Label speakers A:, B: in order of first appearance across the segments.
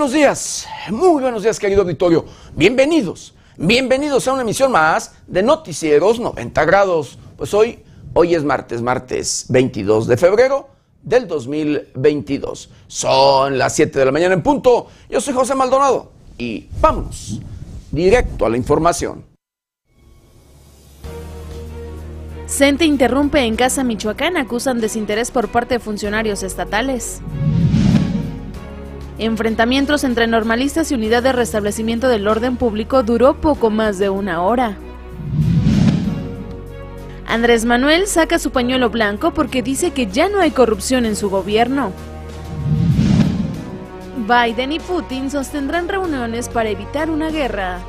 A: buenos días, muy buenos días querido auditorio. Bienvenidos, bienvenidos a una emisión más de Noticieros 90 grados. Pues hoy, hoy es martes, martes 22 de febrero del 2022. Son las 7 de la mañana en punto. Yo soy José Maldonado y vámonos directo a la información.
B: CENTE interrumpe en Casa Michoacán, acusan desinterés por parte de funcionarios estatales. Enfrentamientos entre normalistas y unidad de restablecimiento del orden público duró poco más de una hora. Andrés Manuel saca su pañuelo blanco porque dice que ya no hay corrupción en su gobierno. Biden y Putin sostendrán reuniones para evitar una guerra.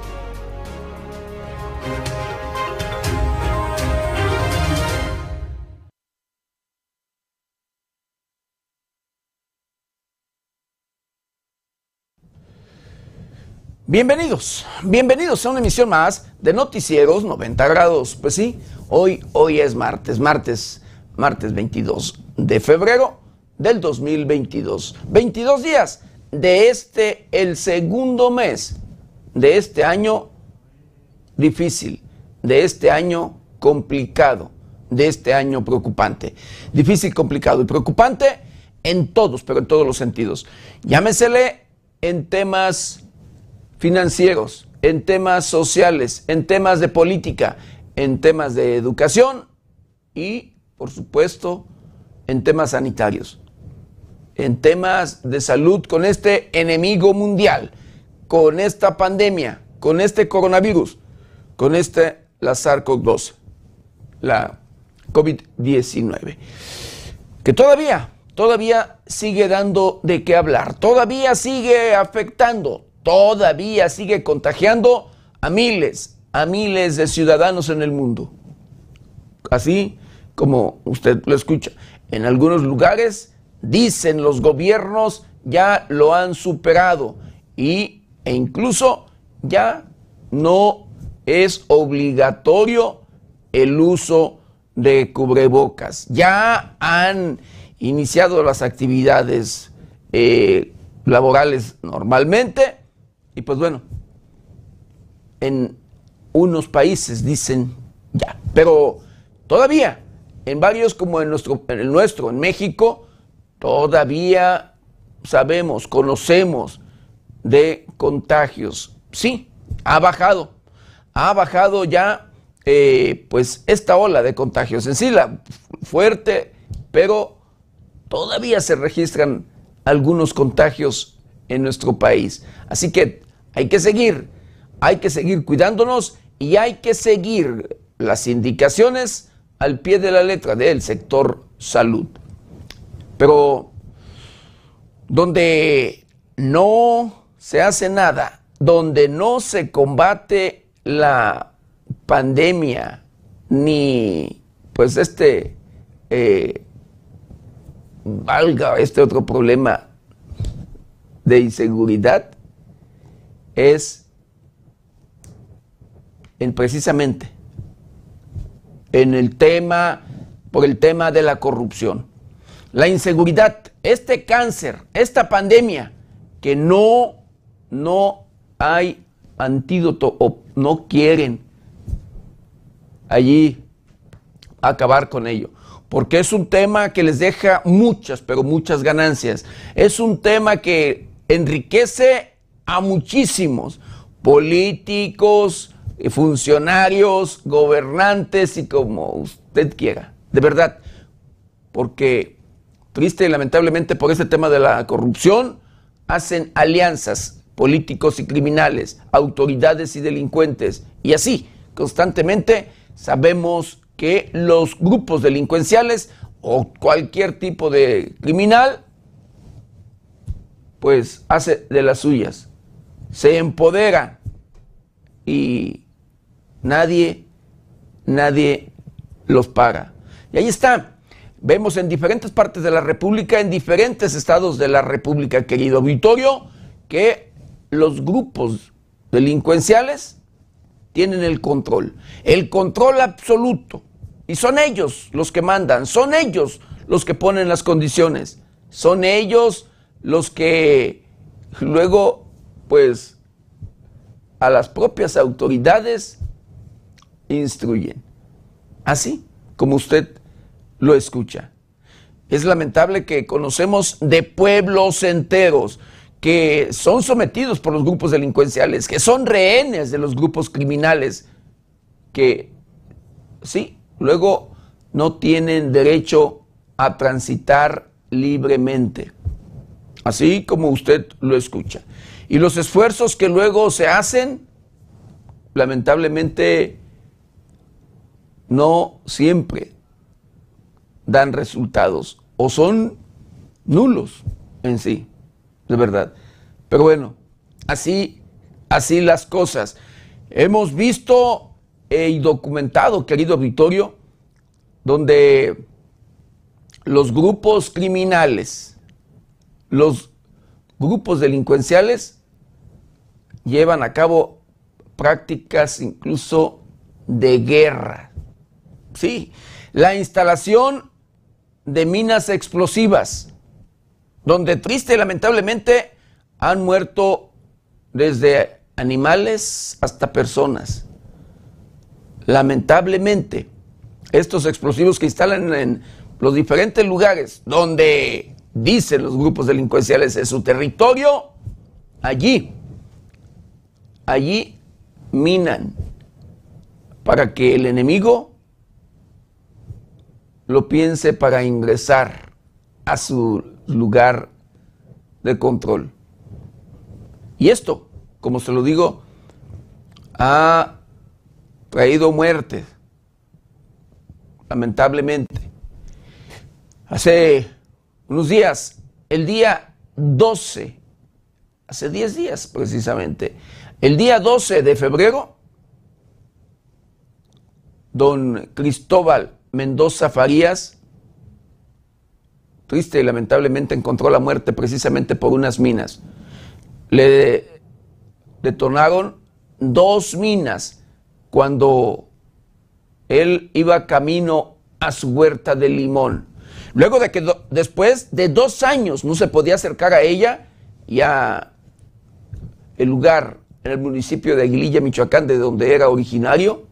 A: Bienvenidos, bienvenidos a una emisión más de Noticieros 90 grados. Pues sí, hoy, hoy es martes, martes, martes 22 de febrero del 2022. 22 días de este, el segundo mes de este año difícil, de este año complicado, de este año preocupante. Difícil, complicado y preocupante en todos, pero en todos los sentidos. Llámesele en temas financieros, en temas sociales, en temas de política, en temas de educación y, por supuesto, en temas sanitarios, en temas de salud con este enemigo mundial, con esta pandemia, con este coronavirus, con este la SARS-CoV-2, la COVID-19, que todavía, todavía sigue dando de qué hablar, todavía sigue afectando, todavía sigue contagiando a miles, a miles de ciudadanos en el mundo. Así como usted lo escucha, en algunos lugares dicen los gobiernos ya lo han superado y, e incluso ya no es obligatorio el uso de cubrebocas. Ya han iniciado las actividades eh, laborales normalmente y pues bueno, en unos países dicen ya, pero todavía en varios como en nuestro, en el nuestro, en México, todavía sabemos, conocemos de contagios. Sí, ha bajado, ha bajado ya eh, pues esta ola de contagios en sí, la fuerte, pero todavía se registran algunos contagios en nuestro país. Así que hay que seguir, hay que seguir cuidándonos y hay que seguir las indicaciones al pie de la letra del sector salud. Pero donde no se hace nada, donde no se combate la pandemia, ni pues este, eh, valga este otro problema de inseguridad es en precisamente en el tema, por el tema de la corrupción. La inseguridad, este cáncer, esta pandemia, que no, no hay antídoto o no quieren allí acabar con ello porque es un tema que les deja muchas, pero muchas ganancias. Es un tema que enriquece a muchísimos políticos, funcionarios, gobernantes y como usted quiera. De verdad, porque triste y lamentablemente por este tema de la corrupción hacen alianzas políticos y criminales, autoridades y delincuentes. Y así, constantemente, sabemos que los grupos delincuenciales o cualquier tipo de criminal pues hace de las suyas, se empodera y nadie, nadie los paga. Y ahí está. Vemos en diferentes partes de la República, en diferentes estados de la República, querido auditorio, que los grupos delincuenciales tienen el control, el control absoluto. Y son ellos los que mandan, son ellos los que ponen las condiciones, son ellos los que luego, pues, a las propias autoridades instruyen. Así como usted lo escucha. Es lamentable que conocemos de pueblos enteros que son sometidos por los grupos delincuenciales, que son rehenes de los grupos criminales, que sí, luego no tienen derecho a transitar libremente, así como usted lo escucha. Y los esfuerzos que luego se hacen, lamentablemente, no siempre dan resultados o son nulos en sí, de verdad. Pero bueno, así, así las cosas. Hemos visto y documentado, querido auditorio, donde los grupos criminales, los grupos delincuenciales llevan a cabo prácticas incluso de guerra. Sí, la instalación de minas explosivas, donde triste y lamentablemente han muerto desde animales hasta personas. Lamentablemente, estos explosivos que instalan en los diferentes lugares donde dicen los grupos delincuenciales es su territorio, allí, allí minan para que el enemigo lo piense para ingresar a su lugar de control. Y esto, como se lo digo, ha traído muerte, lamentablemente. Hace unos días, el día 12, hace 10 días precisamente, el día 12 de febrero, don Cristóbal Mendoza Farías, triste y lamentablemente encontró la muerte precisamente por unas minas. Le detonaron dos minas cuando él iba camino a su huerta de limón. Luego de que después de dos años no se podía acercar a ella, ya el lugar en el municipio de Aguililla, Michoacán, de donde era originario,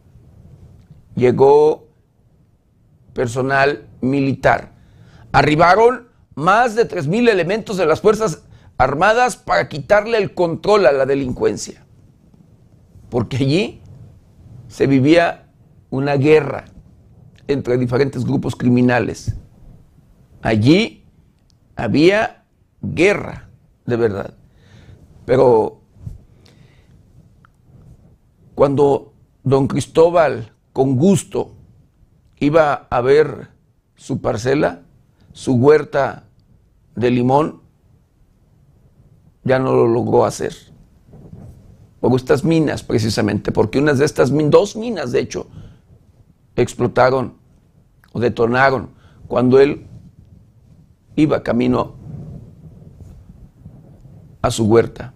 A: llegó personal militar. Arribaron más de 3.000 elementos de las Fuerzas Armadas para quitarle el control a la delincuencia. Porque allí se vivía una guerra entre diferentes grupos criminales. Allí había guerra, de verdad. Pero cuando don Cristóbal con gusto iba a ver su parcela, su huerta de limón, ya no lo logró hacer. Por estas minas, precisamente, porque unas de estas, dos minas, de hecho, explotaron o detonaron cuando él iba camino a su huerta.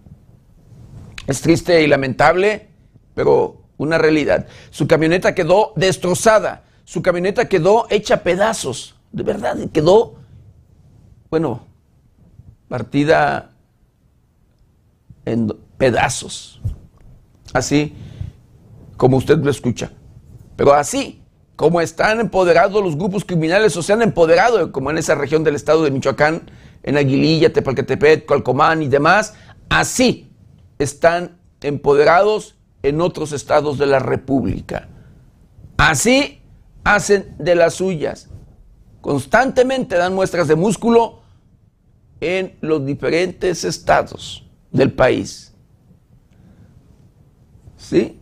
A: Es triste y lamentable, pero una realidad. Su camioneta quedó destrozada, su camioneta quedó hecha pedazos, de verdad, quedó, bueno, partida en pedazos, así como usted lo escucha, pero así como están empoderados los grupos criminales o se han empoderado, como en esa región del estado de Michoacán, en Aguililla, Tepalcatepec, Colcomán y demás, así están empoderados en otros estados de la República. Así hacen de las suyas. Constantemente dan muestras de músculo en los diferentes estados del país. ¿Sí?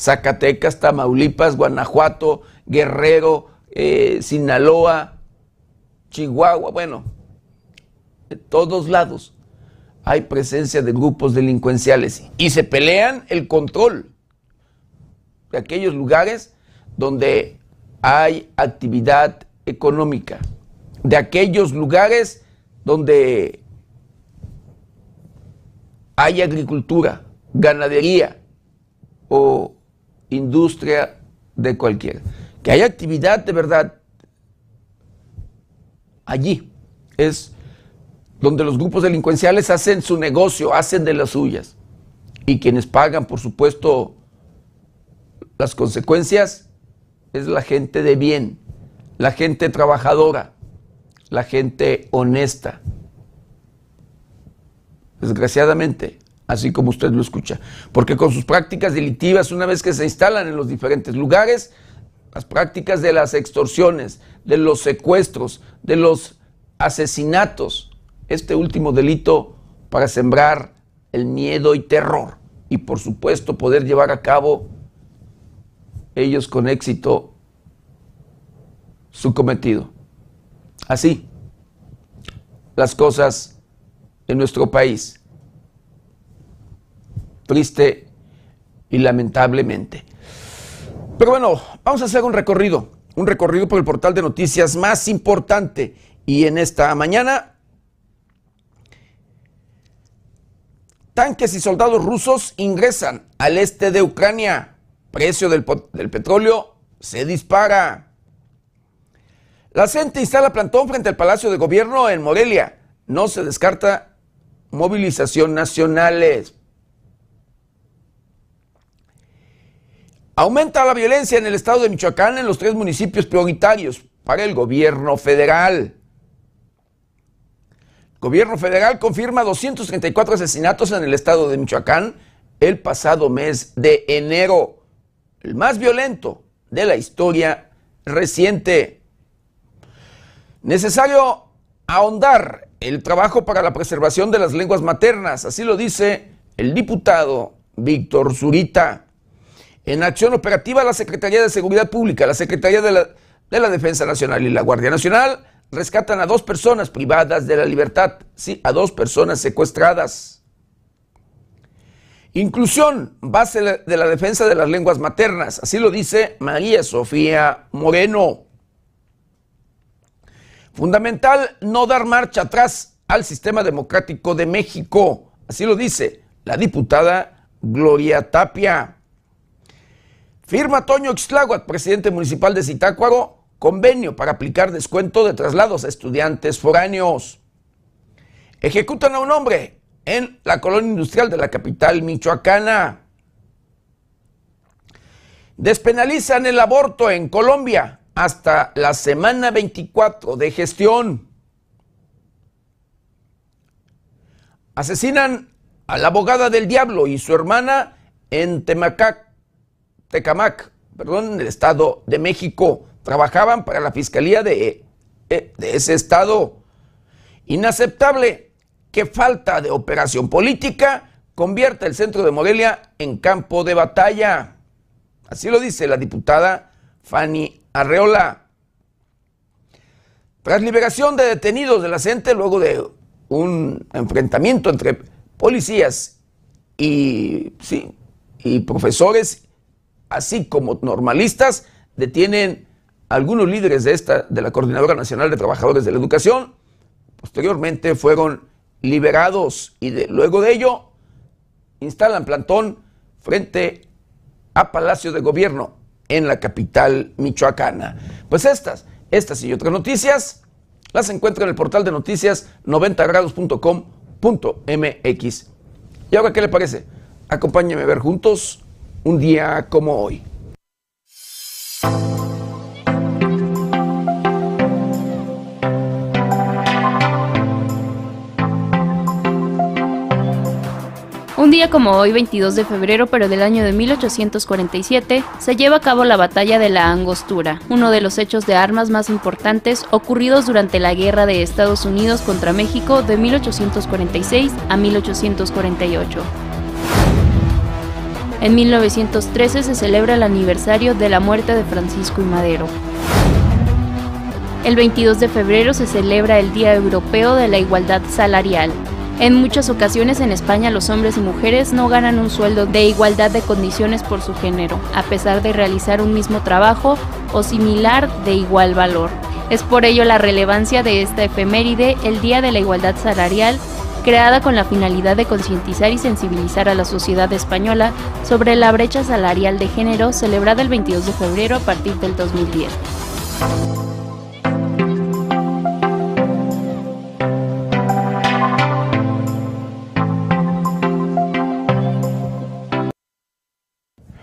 A: Zacatecas, Tamaulipas, Guanajuato, Guerrero, eh, Sinaloa, Chihuahua, bueno, de todos lados hay presencia de grupos delincuenciales y se pelean el control de aquellos lugares donde hay actividad económica, de aquellos lugares donde hay agricultura, ganadería o industria de cualquiera. Que hay actividad de verdad allí. Es donde los grupos delincuenciales hacen su negocio, hacen de las suyas. Y quienes pagan, por supuesto, las consecuencias es la gente de bien, la gente trabajadora, la gente honesta. Desgraciadamente, así como usted lo escucha. Porque con sus prácticas delictivas, una vez que se instalan en los diferentes lugares, las prácticas de las extorsiones, de los secuestros, de los asesinatos, este último delito para sembrar el miedo y terror y por supuesto poder llevar a cabo ellos con éxito su cometido. Así, las cosas en nuestro país. Triste y lamentablemente. Pero bueno, vamos a hacer un recorrido, un recorrido por el portal de noticias más importante. Y en esta mañana, tanques y soldados rusos ingresan al este de Ucrania. Precio del, petróleo se dispara. La CENTE instala plantón frente al Palacio de Gobierno en Morelia. No se descarta movilización nacionales. Aumenta la violencia en el estado de Michoacán en los tres municipios prioritarios para el gobierno federal. El gobierno federal confirma 234 asesinatos en el estado de Michoacán el pasado mes de enero, el más violento de la historia reciente. Necesario ahondar el trabajo para la preservación de las lenguas maternas, así lo dice el diputado Víctor Zurita. En acción operativa, la Secretaría de Seguridad Pública, la Secretaría de la, de la Defensa Nacional y la Guardia Nacional rescatan a dos personas privadas de la libertad, sí, a dos personas secuestradas. Inclusión, base de la defensa de las lenguas maternas, así lo dice María Sofía Moreno. Fundamental no dar marcha atrás al sistema democrático de México, así lo dice la diputada Gloria Tapia. Firma Toño Ixtláhuac, presidente municipal de Zitácuaro, convenio para aplicar descuento de traslados a estudiantes foráneos. Ejecutan a un hombre en la colonia industrial de la capital michoacana. Despenalizan el aborto en Colombia hasta la semana 24 de gestión. Asesinan a la abogada del diablo y su hermana en Temacac, Tecamac, perdón, en el Estado de México. Trabajaban para la Fiscalía de, de ese Estado. Inaceptable que falta de operación política convierta el centro de Morelia en campo de batalla. Así lo dice la diputada Fanny Arreola. Tras liberación de detenidos de la CENTE, luego de un enfrentamiento entre policías y, sí, y profesores así como normalistas, detienen algunos líderes de esta, de la Coordinadora Nacional de Trabajadores de la Educación. Posteriormente fueron liberados y luego de ello instalan plantón frente a Palacio de Gobierno en la capital michoacana. Pues estas, estas y otras noticias las encuentran en el portal de noticias 90grados.com.mx. ¿Y ahora qué le parece? Acompáñeme a ver juntos un día como hoy.
B: Un día como hoy, 22 de febrero, pero del año de 1847, se lleva a cabo la Batalla de la Angostura, uno de los hechos de armas más importantes ocurridos durante la Guerra de Estados Unidos contra México de 1846 a 1848. En 1913 se celebra el aniversario de la muerte de Francisco y Madero. El 22 de febrero se celebra el Día Europeo de la Igualdad Salarial. En muchas ocasiones en España los hombres y mujeres no ganan un sueldo de igualdad de condiciones por su género, a pesar de realizar un mismo trabajo o similar de igual valor. Es por ello la relevancia de esta efeméride, el Día de la Igualdad Salarial, creada con la finalidad de concientizar y sensibilizar a la sociedad española sobre la brecha salarial de género celebrada el 22 de febrero a partir del 2010.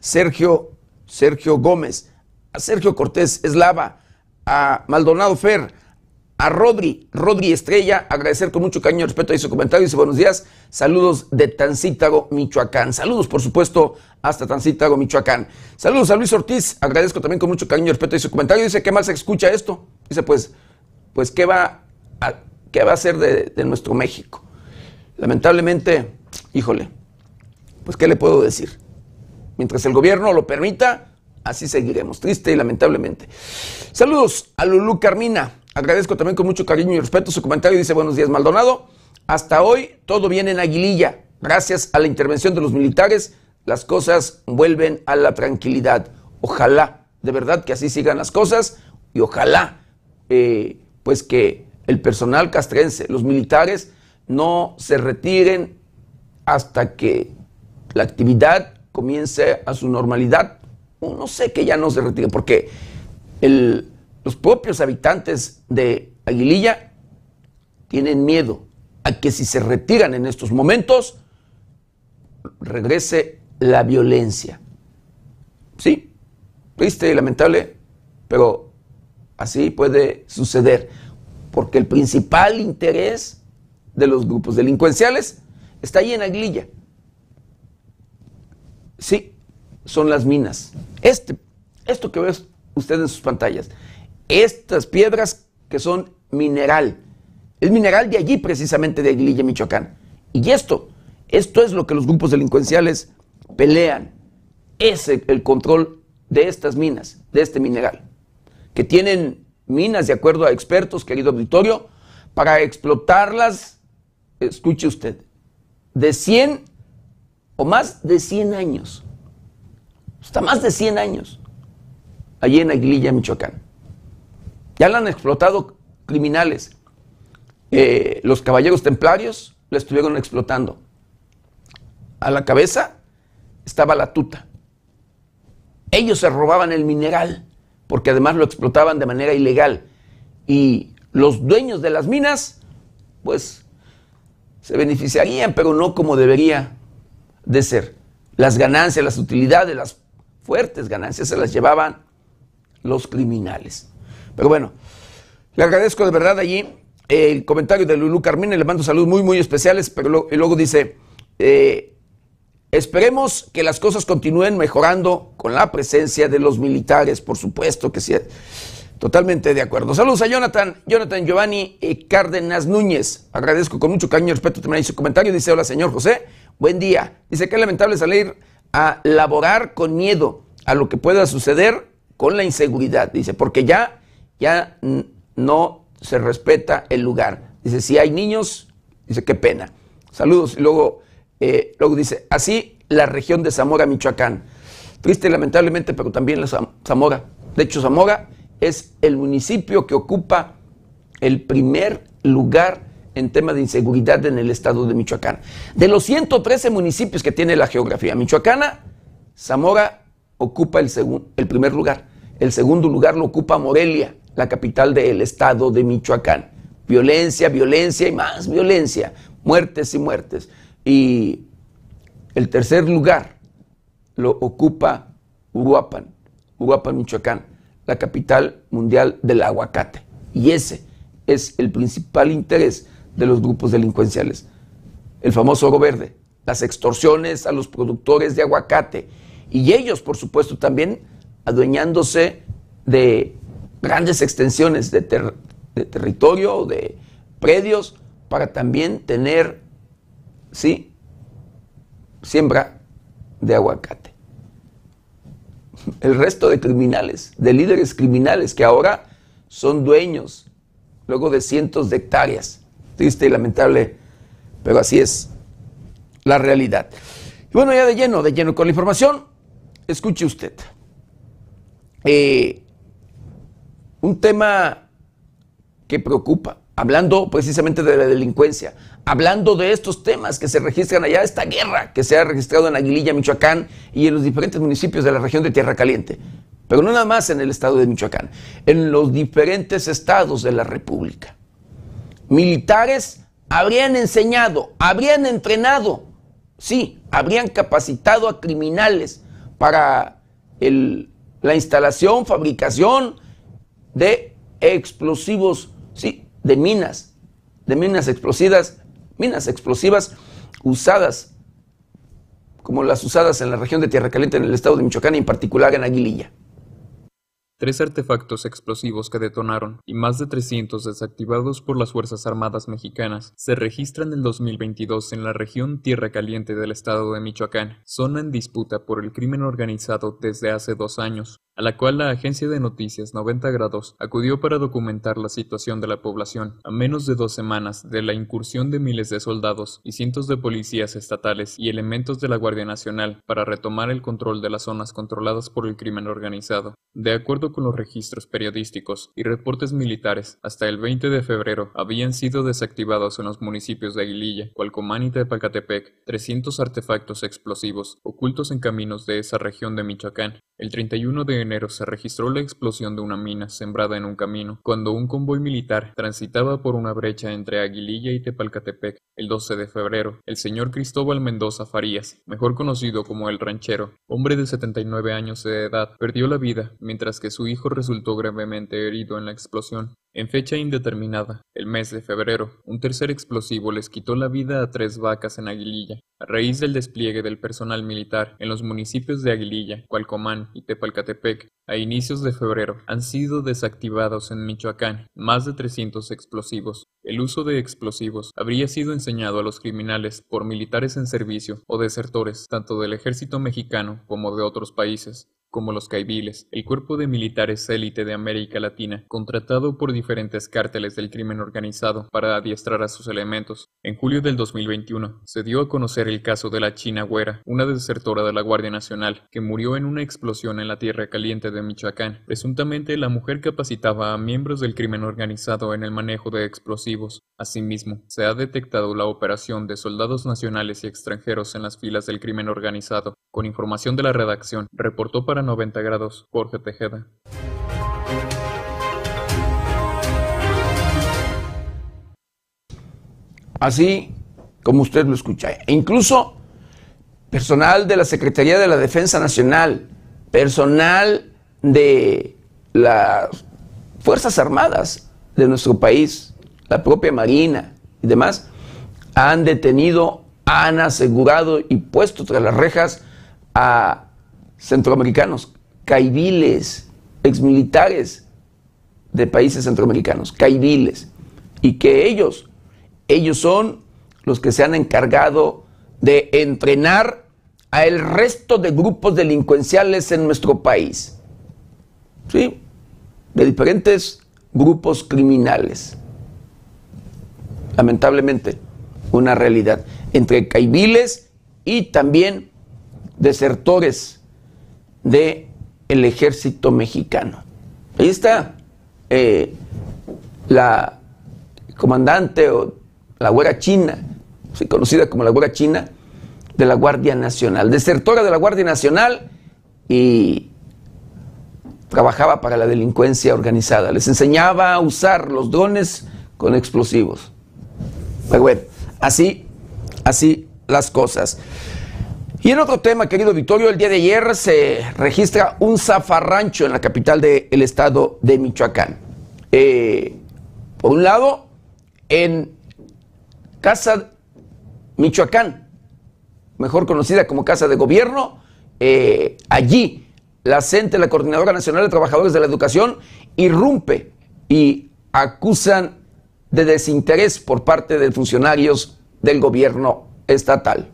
A: Sergio, Sergio Gómez, a Sergio Cortés Eslava, a Maldonado Fer, a Rodri, Rodri Estrella, agradecer con mucho cariño y respeto a su comentario. Dice buenos días, saludos de Tancítago, Michoacán. Saludos, por supuesto, hasta Tancítago, Michoacán. Saludos a Luis Ortiz, agradezco también con mucho cariño y respeto a su comentario. Dice, ¿qué más se escucha esto? Dice, pues, pues ¿qué va a, qué va a ser de, de nuestro México? Lamentablemente, híjole, pues, ¿qué le puedo decir? Mientras el gobierno lo permita, así seguiremos, triste y lamentablemente. Saludos a Lulú Carmina. Agradezco también con mucho cariño y respeto su comentario. Dice, buenos días, Maldonado. Hasta hoy todo viene en Aguililla. Gracias a la intervención de los militares, las cosas vuelven a la tranquilidad. Ojalá, de verdad, que así sigan las cosas y ojalá, eh, pues que el personal castrense, los militares, no se retiren hasta que la actividad comience a su normalidad, no sé que ya no se retire, porque los propios habitantes de Aguililla tienen miedo a que si se retiran en estos momentos, regrese la violencia. Sí, triste y lamentable, pero así puede suceder, porque el principal interés de los grupos delincuenciales está ahí en Aguililla. Sí, son las minas. Este, esto que ven ustedes en sus pantallas, estas piedras que son mineral, es mineral de allí precisamente de Aguililla, Michoacán. Y esto, esto es lo que los grupos delincuenciales pelean, es el control de estas minas, de este mineral, que tienen minas, de acuerdo a expertos, querido auditorio, para explotarlas, escuche usted, de 100 o más de 100 años. Hasta más de 100 años. Allí en Aguililla, Michoacán. Ya la han explotado criminales. Eh, los caballeros templarios la estuvieron explotando. A la cabeza estaba la tuta. Ellos se robaban el mineral porque además lo explotaban de manera ilegal. Y los dueños de las minas, pues, se beneficiarían, pero no como debería de ser. Las ganancias, las utilidades, las fuertes ganancias se las llevaban los criminales. Pero bueno, le agradezco de verdad allí el comentario de Lulú Carmina, le mando saludos muy, muy especiales, pero luego, dice, eh, esperemos que las cosas continúen mejorando con la presencia de los militares, por supuesto que sí. Totalmente de acuerdo. Saludos a Jonathan, Jonathan Giovanni Cárdenas Núñez. Agradezco con mucho cariño y respeto también su comentario. Dice, hola señor José, buen día. Dice que es lamentable salir a laborar con miedo a lo que pueda suceder con la inseguridad. Dice, porque ya, ya no se respeta el lugar. Dice, si hay niños, dice, qué pena. Saludos. Y luego, eh, luego dice, así la región de Zamora, Michoacán. Triste lamentablemente, pero también la Zamora. De hecho, Zamora es el municipio que ocupa el primer lugar en tema de inseguridad en el estado de Michoacán. De los 113 municipios que tiene la geografía michoacana, Zamora ocupa el, el primer lugar. El segundo lugar lo ocupa Morelia, la capital del estado de Michoacán. Violencia, violencia y más violencia, muertes y muertes. Y el tercer lugar lo ocupa Uruapan, Uruapan, Michoacán la capital mundial del aguacate. Y ese es el principal interés de los grupos delincuenciales. El famoso oro verde, las extorsiones a los productores de aguacate y ellos, por supuesto, también adueñándose de grandes extensiones de, de territorio, de predios, para también tener, sí, siembra de aguacate el resto de criminales, de líderes criminales que ahora son dueños, luego de cientos de hectáreas. Triste y lamentable, pero así es la realidad. Y bueno, ya de lleno, de lleno con la información, escuche usted. Eh, un tema que preocupa, hablando precisamente de la delincuencia, hablando de estos temas que se registran allá, esta guerra que se ha registrado en Aguililla, Michoacán y en los diferentes municipios de la región de Tierra Caliente. Pero no nada más en el estado de Michoacán, en los diferentes estados de la República. Militares habrían enseñado, habrían entrenado, sí, habrían capacitado a criminales para la instalación, fabricación de explosivos, sí, de minas, de minas explosivas, minas explosivas usadas como las usadas en la región de Tierra Caliente en el estado de Michoacán y en particular en Aguililla.
C: Tres artefactos explosivos que detonaron y más de 300 desactivados por las Fuerzas Armadas mexicanas se registran en 2022 en la región Tierra Caliente del estado de Michoacán, zona en disputa por el crimen organizado desde hace dos años a la cual la agencia de noticias 90 grados acudió para documentar la situación de la población, a menos de dos semanas de la incursión de miles de soldados y cientos de policías estatales y elementos de la Guardia Nacional para retomar el control de las zonas controladas por el crimen organizado. De acuerdo con los registros periodísticos y reportes militares, hasta el 20 de febrero habían sido desactivados en los municipios de Aguililla, Cualcomán y Tepalcatepec 300 artefactos explosivos ocultos en caminos de esa región de Michoacán. El 31 de se registró la explosión de una mina sembrada en un camino, cuando un convoy militar transitaba por una brecha entre Aguililla y Tepalcatepec. El 12 de febrero, el señor Cristóbal Mendoza Farías, mejor conocido como el ranchero, hombre de 79 años de edad, perdió la vida, mientras que su hijo resultó gravemente herido en la explosión. En fecha indeterminada, el mes de febrero, un tercer explosivo les quitó la vida a tres vacas en Aguililla, a raíz del despliegue del personal militar en los municipios de Aguililla, Cualcomán y Tepalcatepec. A inicios de febrero han sido desactivados en Michoacán más de 300 explosivos. El uso de explosivos habría sido enseñado a los criminales por militares en servicio o desertores tanto del ejército mexicano como de otros países como los caibiles, el cuerpo de militares élite de América Latina, contratado por diferentes cárteles del crimen organizado para adiestrar a sus elementos. En julio del 2021 se dio a conocer el caso de la China Güera, una desertora de la Guardia Nacional, que murió en una explosión en la Tierra Caliente de Michoacán. Presuntamente la mujer capacitaba a miembros del crimen organizado en el manejo de explosivos. Asimismo, se ha detectado la operación de soldados nacionales y extranjeros en las filas del crimen organizado. Con información de la redacción, reportó para 90 grados, Jorge Tejeda.
A: Así como usted lo escucha. E incluso personal de la Secretaría de la Defensa Nacional, personal de las Fuerzas Armadas de nuestro país, la propia Marina y demás, han detenido, han asegurado y puesto tras las rejas a centroamericanos, caiviles, exmilitares de países centroamericanos, caiviles, y que ellos, ellos son los que se han encargado de entrenar a el resto de grupos delincuenciales en nuestro país. ¿Sí? De diferentes grupos criminales. Lamentablemente, una realidad. Entre caiviles y también desertores de el ejército mexicano. Ahí está eh, la comandante o la güera china, conocida como la güera china, de la Guardia Nacional, desertora de la Guardia Nacional y trabajaba para la delincuencia organizada. Les enseñaba a usar los drones con explosivos. Pero bueno, así, así las cosas. Y en otro tema, querido Victorio, el día de ayer se registra un zafarrancho en la capital del estado de Michoacán. Eh, por un lado, en Casa Michoacán, mejor conocida como Casa de Gobierno, eh, allí la CENTE, la Coordinadora Nacional de Trabajadores de la Educación, irrumpe y acusan de desinterés por parte de funcionarios del gobierno estatal.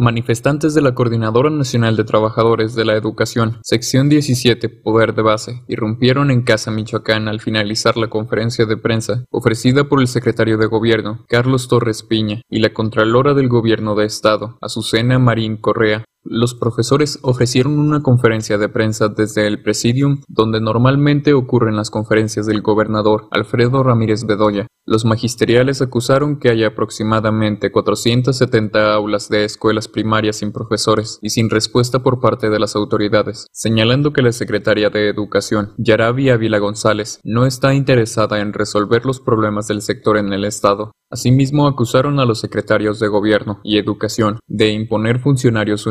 C: Manifestantes de la Coordinadora Nacional de Trabajadores de la Educación, sección 17, Poder de Base, irrumpieron en Casa Michoacán al finalizar la conferencia de prensa ofrecida por el secretario de Gobierno, Carlos Torres Piña, y la Contralora del Gobierno de Estado, Azucena Marín Correa, Los profesores ofrecieron una conferencia de prensa desde el Presidium, donde normalmente ocurren las conferencias del gobernador Alfredo Ramírez Bedoya. Los magisteriales acusaron que hay aproximadamente 470 aulas de escuelas primarias sin profesores y sin respuesta por parte de las autoridades, señalando que la secretaria de Educación, Yarabi Ávila González, no está interesada en resolver los problemas del sector en el Estado. Asimismo, acusaron a los secretarios de Gobierno y Educación de imponer funcionarios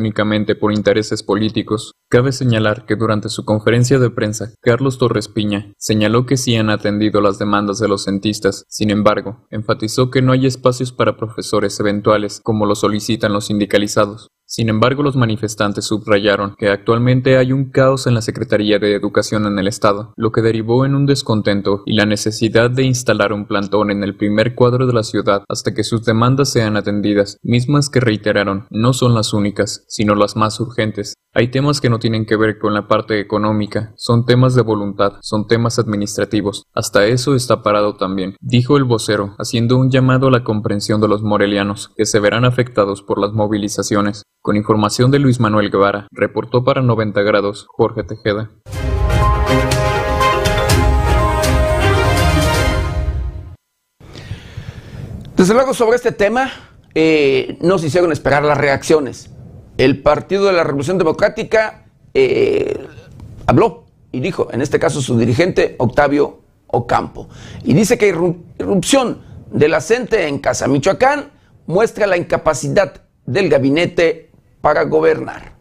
C: por intereses políticos. Cabe señalar que durante su conferencia de prensa, Carlos Torres Piña señaló que sí han atendido las demandas de los centistas, sin embargo, enfatizó que no hay espacios para profesores eventuales como lo solicitan los sindicalizados. Sin embargo, los manifestantes subrayaron que actualmente hay un caos en la Secretaría de Educación en el Estado, lo que derivó en un descontento y la necesidad de instalar un plantón en el primer cuadro de la ciudad hasta que sus demandas sean atendidas, mismas que reiteraron no son las únicas, sino las más urgentes. Hay temas que no tienen que ver con la parte económica, son temas de voluntad, son temas administrativos. Hasta eso está parado también, dijo el vocero, haciendo un llamado a la comprensión de los morelianos, que se verán afectados por las movilizaciones. Con información de Luis Manuel Guevara, reportó para 90 grados Jorge Tejeda.
A: Desde luego sobre este tema eh, no se hicieron esperar las reacciones. El Partido de la Revolución Democrática eh, habló y dijo, en este caso su dirigente Octavio Ocampo, y dice que irrupción de la en Casa Michoacán muestra la incapacidad del gabinete para gobernar.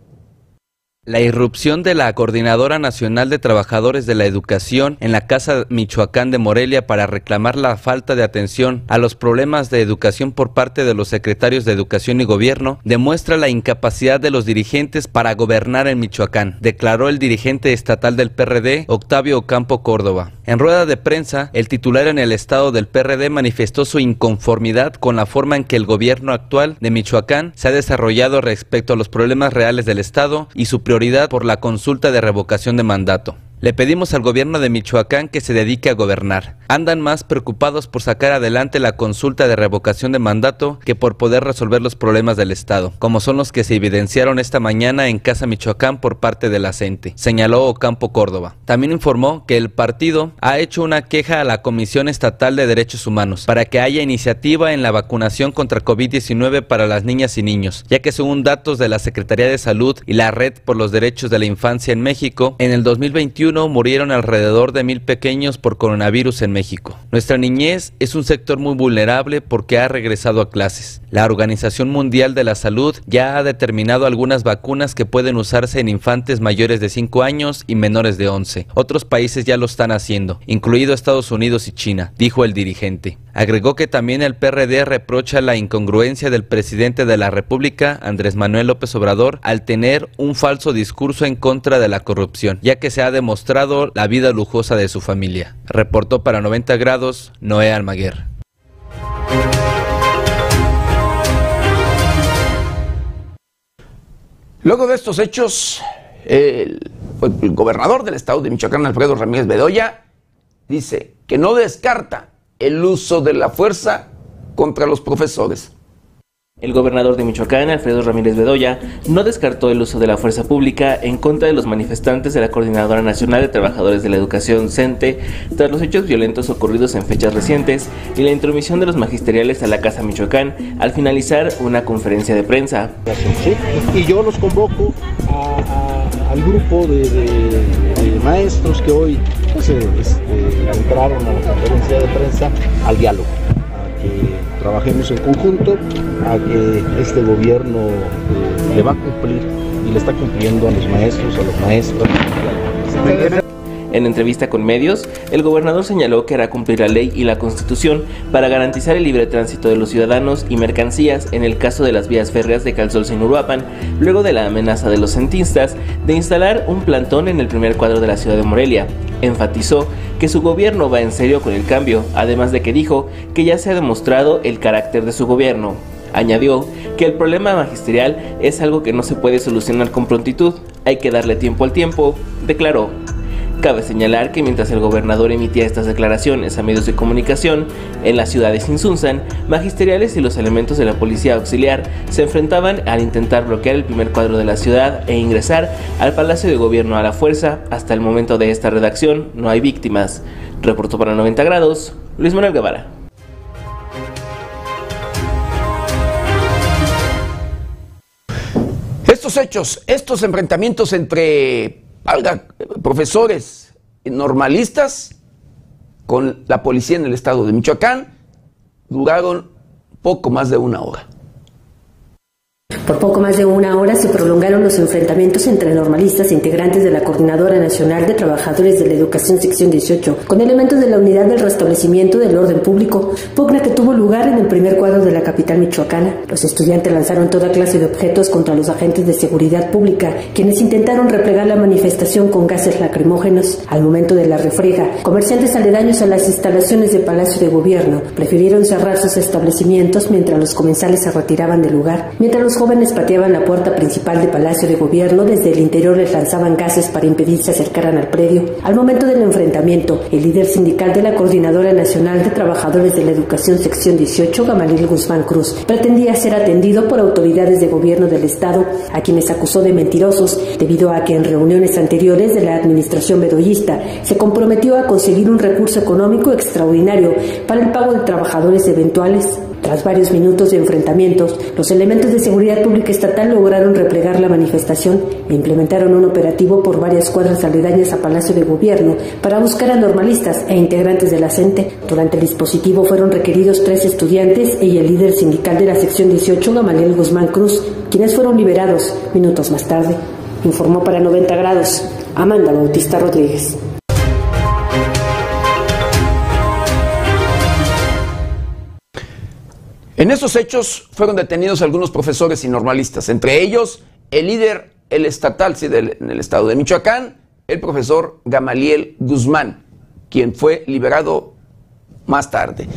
D: La irrupción de la Coordinadora Nacional de Trabajadores de la Educación en la Casa Michoacán de Morelia para reclamar la falta de atención a los problemas de educación por parte de los secretarios de Educación y Gobierno demuestra la incapacidad de los dirigentes para gobernar en Michoacán, declaró el dirigente estatal del PRD, Octavio Ocampo Córdoba. En rueda de prensa, el titular en el estado del PRD manifestó su inconformidad con la forma en que el gobierno actual de Michoacán se ha desarrollado respecto a los problemas reales del estado y su prioridad por la consulta de revocación de mandato. Le pedimos al gobierno de Michoacán que se dedique a gobernar. Andan más preocupados por sacar adelante la consulta de revocación de mandato que por poder resolver los problemas del Estado, como son los que se evidenciaron esta mañana en Casa Michoacán por parte de la CENTE, señaló Ocampo Córdoba. También informó que el partido ha hecho una queja a la Comisión Estatal de Derechos Humanos para que haya iniciativa en la vacunación contra COVID-19 para las niñas y niños, ya que según datos de la Secretaría de Salud y la Red por los Derechos de la Infancia en México, en el 2021 murieron alrededor de mil pequeños por coronavirus en México. Nuestra niñez es un sector muy vulnerable porque ha regresado a clases. La Organización Mundial de la Salud ya ha determinado algunas vacunas que pueden usarse en infantes mayores de 5 años y menores de 11. Otros países ya lo están haciendo, incluido Estados Unidos y China, dijo el dirigente. Agregó que también el PRD reprocha la incongruencia del presidente de la República, Andrés Manuel López Obrador, al tener un falso discurso en contra de la corrupción, ya que se ha demostrado la vida lujosa de su familia. Reportó para 90 grados Noé Almaguer.
A: Luego de estos hechos, el, el, gobernador del estado de Michoacán, Alfredo Ramírez Bedoya, dice que no descarta el uso de la fuerza contra los profesores.
E: El gobernador de Michoacán, Alfredo Ramírez Bedoya, no descartó el uso de la fuerza pública en contra de los manifestantes de la Coordinadora Nacional de Trabajadores de la Educación, CENTE, tras los hechos violentos ocurridos en fechas recientes y la intromisión de los magisteriales a la Casa Michoacán al finalizar una conferencia de prensa.
F: Y yo los convoco al grupo de, maestros que hoy pues, este, entraron a la conferencia de prensa al diálogo trabajemos en conjunto a que este gobierno eh, le va a cumplir y le está cumpliendo a los maestros, a los maestros.
E: En entrevista con medios, el gobernador señaló que hará cumplir la ley y la constitución para garantizar el libre tránsito de los ciudadanos y mercancías en el caso de las vías férreas de Calzol-Uruapan, luego de la amenaza de los centistas de instalar un plantón en el primer cuadro de la ciudad de Morelia. Enfatizó que su gobierno va en serio con el cambio, además de que dijo que ya se ha demostrado el carácter de su gobierno. Añadió que el problema magisterial es algo que no se puede solucionar con prontitud, hay que darle tiempo al tiempo, declaró. Cabe señalar que mientras el gobernador emitía estas declaraciones a medios de comunicación, en la ciudad de Sinsunzan, magisteriales y los elementos de la policía auxiliar se enfrentaban al intentar bloquear el primer cuadro de la ciudad e ingresar al Palacio de Gobierno a la fuerza. Hasta el momento de esta redacción no hay víctimas. Reportó para 90 grados Luis Manuel Guevara.
A: Estos hechos, estos enfrentamientos entre profesores normalistas con la policía en el estado de Michoacán duraron poco más de una hora.
G: Por poco más de una hora se prolongaron los enfrentamientos entre normalistas e integrantes de la Coordinadora Nacional de Trabajadores de la Educación Sección 18 con elementos de la Unidad del Restablecimiento del Orden Público, pugna que tuvo lugar en el primer cuadro de la capital michoacana. Los estudiantes lanzaron toda clase de objetos contra los agentes de seguridad pública, quienes intentaron replegar la manifestación con gases lacrimógenos. Al momento de la refrega, comerciantes aledaños a las instalaciones del Palacio de Gobierno prefirieron cerrar sus establecimientos mientras los comensales se retiraban del lugar, mientras los jóvenes pateaban la puerta principal del Palacio de Gobierno, desde el interior les lanzaban gases para impedir se acercaran al predio. Al momento del enfrentamiento, el líder sindical de la Coordinadora Nacional de Trabajadores de la Educación Sección 18, Gamaliel Guzmán Cruz, pretendía ser atendido por autoridades de gobierno del Estado, a quienes acusó de mentirosos, debido a que en reuniones anteriores de la administración bedoyista se comprometió a conseguir un recurso económico extraordinario para el pago de trabajadores eventuales. Tras varios minutos de enfrentamientos, los elementos de seguridad pública estatal lograron replegar la manifestación e implementaron un operativo por varias cuadras aledañas a Palacio de Gobierno para buscar a normalistas e integrantes de la CENTE. Durante el dispositivo fueron requeridos tres estudiantes y el líder sindical de la sección 18, Gamaliel Guzmán Cruz, quienes fueron liberados minutos más tarde. Informó para 90 grados Amanda Bautista Rodríguez.
A: En esos hechos fueron detenidos algunos profesores y normalistas, entre ellos el líder, el estatal del, en el estado de Michoacán, el profesor Gamaliel Guzmán, quien fue liberado más tarde.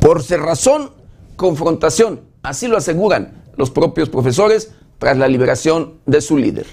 A: Por ser razón, confrontación, así lo aseguran los propios profesores tras la liberación de su líder.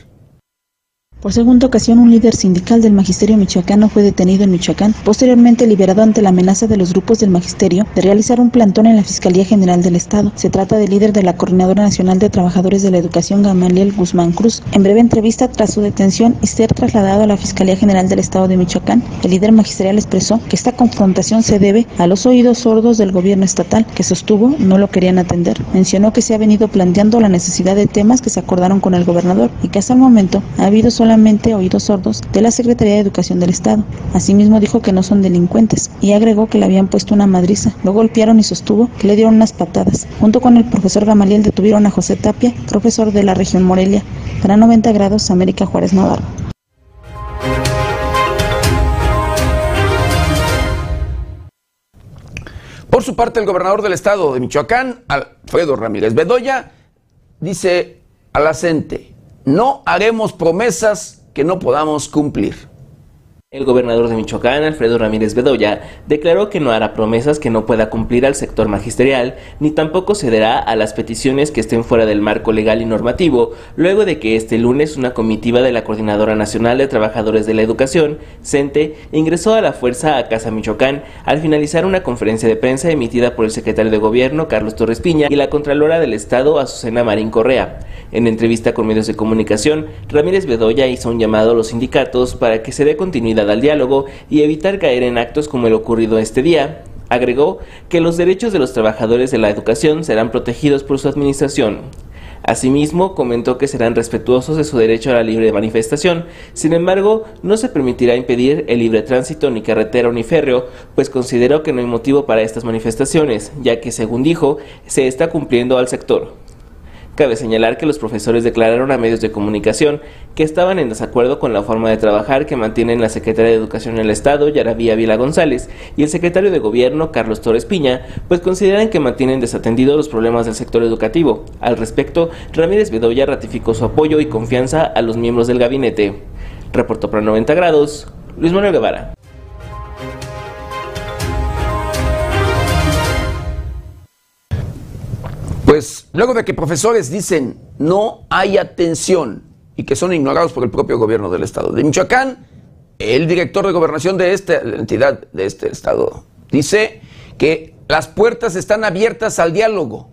H: Por segunda ocasión, un líder sindical del magisterio michoacano fue detenido en Michoacán, posteriormente liberado ante la amenaza de los grupos del magisterio de realizar un plantón en la Fiscalía General del Estado. Se trata del líder de la Coordinadora Nacional de Trabajadores de la Educación, Gamaliel Guzmán Cruz. En breve entrevista tras su detención y ser trasladado a la Fiscalía General del Estado de Michoacán, el líder magisterial expresó que esta confrontación se debe a los oídos sordos del gobierno estatal, que sostuvo no lo querían atender. Mencionó que se ha venido planteando la necesidad de temas que se acordaron con el gobernador y que hasta el momento ha habido solamente oídos sordos de la Secretaría de Educación del Estado. Asimismo dijo que no son delincuentes y agregó que le habían puesto una madriza. Lo golpearon y sostuvo que le dieron unas patadas. Junto con el profesor Gamaliel detuvieron a José Tapia, profesor de la región Morelia, para 90 grados América Juárez Navarro.
A: Por su parte, el gobernador del estado de Michoacán, Alfredo Ramírez Bedoya, dice a la CENTE, no haremos promesas que no podamos cumplir.
E: El gobernador de Michoacán, Alfredo Ramírez Bedoya, declaró que no hará promesas que no pueda cumplir al sector magisterial, ni tampoco cederá a las peticiones que estén fuera del marco legal y normativo, luego de que este lunes una comitiva de la Coordinadora Nacional de Trabajadores de la Educación, CENTE, ingresó a la fuerza a Casa Michoacán al finalizar una conferencia de prensa emitida por el secretario de Gobierno, Carlos Torres Piña, y la Contralora del Estado, Azucena Marín Correa. En entrevista con medios de comunicación, Ramírez Bedoya hizo un llamado a los sindicatos para que se dé continuidad al diálogo y evitar caer en actos como el ocurrido este día. Agregó que los derechos de los trabajadores de la educación serán protegidos por su administración. Asimismo, comentó que serán respetuosos de su derecho a la libre manifestación. Sin embargo, no se permitirá impedir el libre tránsito ni carretero ni férreo, pues consideró que no hay motivo para estas manifestaciones, ya que, según dijo, se está cumpliendo al sector. Cabe señalar que los profesores declararon a medios de comunicación que estaban en desacuerdo con la forma de trabajar que mantienen la secretaria de Educación en el Estado, Yaravía Vila González, y el secretario de Gobierno, Carlos Torres Piña, pues consideran que mantienen desatendidos los problemas del sector educativo. Al respecto, Ramírez Bedoya ratificó su apoyo y confianza a los miembros del gabinete. Reportó para 90 grados, Luis Manuel Guevara.
A: Pues luego de que profesores dicen no hay atención y que son ignorados por el propio gobierno del estado de Michoacán, el director de gobernación de esta entidad, de este estado, dice que las puertas están abiertas al diálogo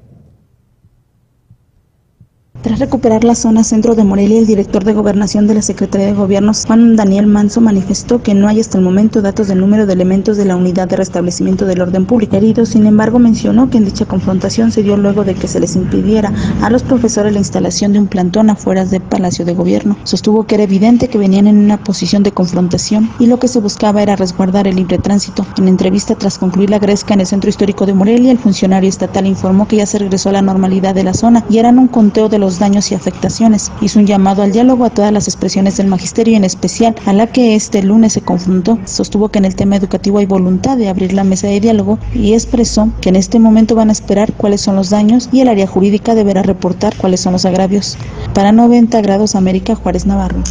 H: tras recuperar la zona centro de Morelia, el director de gobernación de la Secretaría de Gobierno, Juan Daniel Manso, manifestó que no hay hasta el momento datos del número de elementos de la unidad de restablecimiento del orden público heridos. Sin embargo, mencionó que en dicha confrontación se dio luego de que se les impidiera a los profesores la instalación de un plantón afuera del Palacio de Gobierno. Sostuvo que era evidente que venían en una posición de confrontación y lo que se buscaba era resguardar el libre tránsito. En entrevista tras concluir la gresca en el centro histórico de Morelia, el funcionario estatal informó que ya se regresó a la normalidad de la zona y eran un conteo de los daños y afectaciones. Hizo un llamado al diálogo a todas las expresiones del magisterio, en especial a la que este lunes se confrontó. Sostuvo que en el tema educativo hay voluntad de abrir la mesa de diálogo y expresó que en este momento van a esperar cuáles son los daños y el área jurídica deberá reportar cuáles son los agravios. Para 90 grados América Juárez Navarro.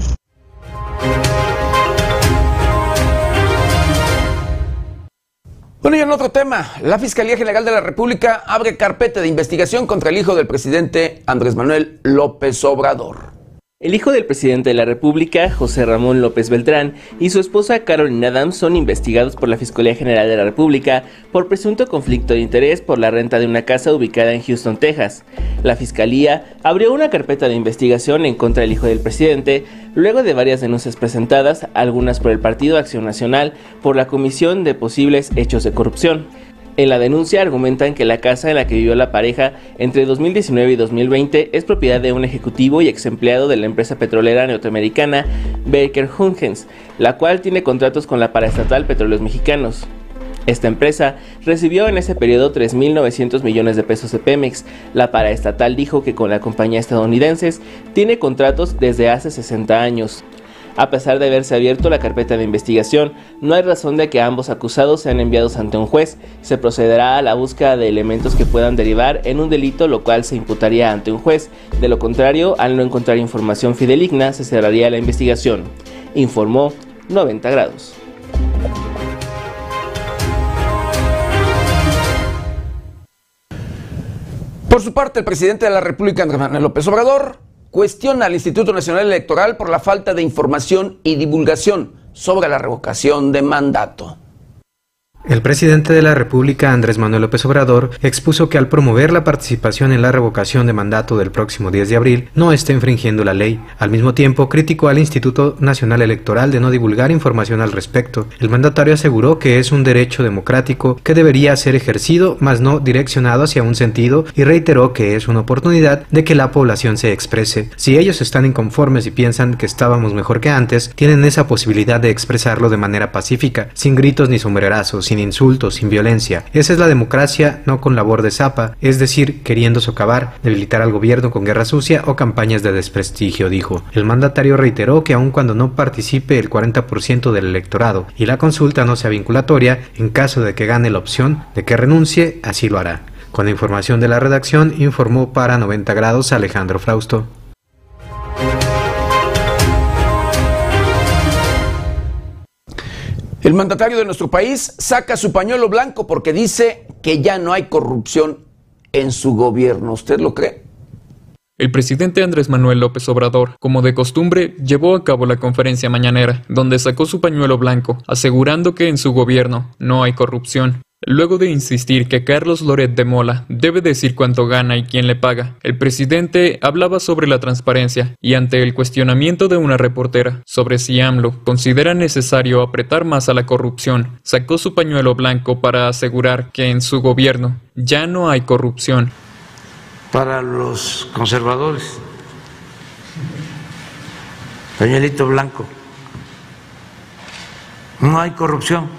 A: Bueno, y en otro tema, la Fiscalía General de la República abre carpeta de investigación contra el hijo del presidente Andrés Manuel López Obrador.
E: El hijo del presidente de la República, José Ramón López Beltrán, y su esposa Carolina Adams son investigados por la Fiscalía General de la República por presunto conflicto de interés por la renta de una casa ubicada en Houston, Texas. La Fiscalía abrió una carpeta de investigación en contra del hijo del presidente luego de varias denuncias presentadas, algunas por el Partido Acción Nacional, por la Comisión de Posibles Hechos de Corrupción. En la denuncia argumentan que la casa en la que vivió la pareja entre 2019 y 2020 es propiedad de un ejecutivo y ex empleado de la empresa petrolera norteamericana Baker Hungens, la cual tiene contratos con la paraestatal Petróleos Mexicanos. Esta empresa recibió en ese periodo 3.900 millones de pesos de Pemex. La paraestatal dijo que con la compañía estadounidense tiene contratos desde hace 60 años. A pesar de haberse abierto la carpeta de investigación, no hay razón de que ambos acusados sean enviados ante un juez. Se procederá a la búsqueda de elementos que puedan derivar en un delito, lo cual se imputaría ante un juez. De lo contrario, al no encontrar información fideligna, se cerraría la investigación, informó 90 grados.
A: Por su parte, el presidente de la República, Andrés Manuel López Obrador, cuestiona al Instituto Nacional Electoral por la falta de información y divulgación sobre la revocación de mandato.
I: El presidente de la República, Andrés Manuel López Obrador, expuso que al promover la participación en la revocación de mandato del próximo 10 de abril, no está infringiendo la ley. Al mismo tiempo, criticó al Instituto Nacional Electoral de no divulgar información al respecto. El mandatario aseguró que es un derecho democrático que debería ser ejercido, mas no direccionado hacia un sentido, y reiteró que es una oportunidad de que la población se exprese. Si ellos están inconformes y piensan que estábamos mejor que antes, tienen esa posibilidad de expresarlo de manera pacífica, sin gritos ni sombrerazos, sin insultos, sin violencia. Esa es la democracia, no con labor de zapa, es decir, queriendo socavar, debilitar al gobierno con guerra sucia o campañas de desprestigio, dijo. El mandatario reiteró que aun cuando no participe el 40% del electorado y la consulta no sea vinculatoria, en caso de que gane la opción de que renuncie, así lo hará. Con información de la redacción, informó para 90 grados Alejandro Frausto.
A: El mandatario de nuestro país saca su pañuelo blanco porque dice que ya no hay corrupción en su gobierno. ¿Usted lo cree?
C: El presidente Andrés Manuel López Obrador, como de costumbre, llevó a cabo la conferencia mañanera, donde sacó su pañuelo blanco, asegurando que en su gobierno no hay corrupción. Luego de insistir que Carlos Loret de Mola debe decir cuánto gana y quién le paga, el presidente hablaba sobre la transparencia y ante el cuestionamiento de una reportera sobre si AMLO considera necesario apretar más a la corrupción, sacó su pañuelo blanco para asegurar que en su gobierno ya no hay corrupción.
J: Para los conservadores, pañuelito blanco, no hay corrupción.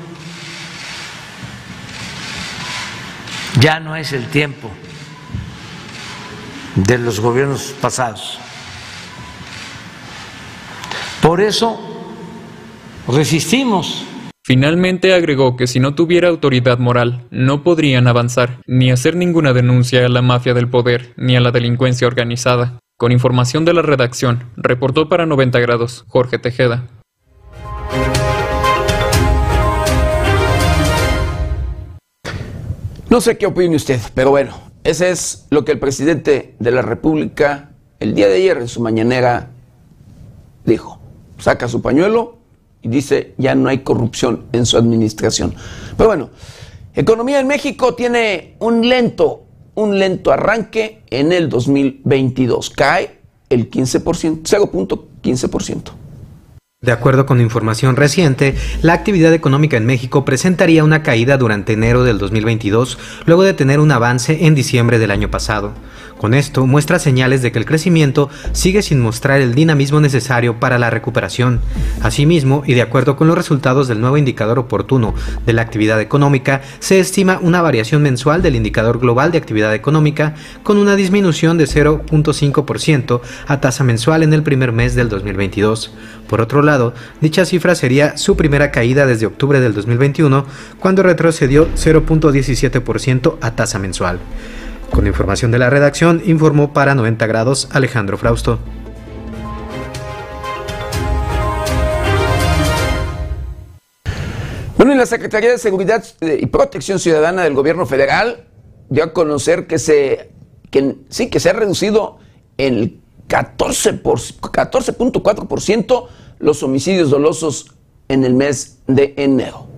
J: Ya no es el tiempo de los gobiernos pasados. Por eso resistimos.
C: Finalmente agregó que si no tuviera autoridad moral, no podrían avanzar, ni hacer ninguna denuncia a la mafia del poder, ni a la delincuencia organizada. Con información de la redacción, reportó para 90 grados Jorge Tejeda.
A: No sé qué opine usted, pero bueno, ese es lo que el presidente de la República el día de ayer en su mañanera dijo. Saca su pañuelo y dice ya no hay corrupción en su administración. Pero bueno, economía en México tiene un lento, un lento arranque en el 2022. Cae el 15%, 0.15%.
I: De acuerdo con información reciente, la actividad económica en México presentaría una caída durante enero del 2022, luego de tener un avance en diciembre del año pasado. Con esto muestra señales de que el crecimiento sigue sin mostrar el dinamismo necesario para la recuperación. Asimismo, y de acuerdo con los resultados del nuevo indicador oportuno de la actividad económica, se estima una variación mensual del indicador global de actividad económica con una disminución de 0.5% a tasa mensual en el primer mes del 2022. Por otro lado, dicha cifra sería su primera caída desde octubre del 2021, cuando retrocedió 0.17% a tasa mensual. Con información de la redacción, informó para 90 grados Alejandro Frausto.
A: Bueno, y la Secretaría de Seguridad y Protección Ciudadana del Gobierno Federal dio a conocer que se sí que se ha reducido el 14.4% los homicidios dolosos en el mes de enero.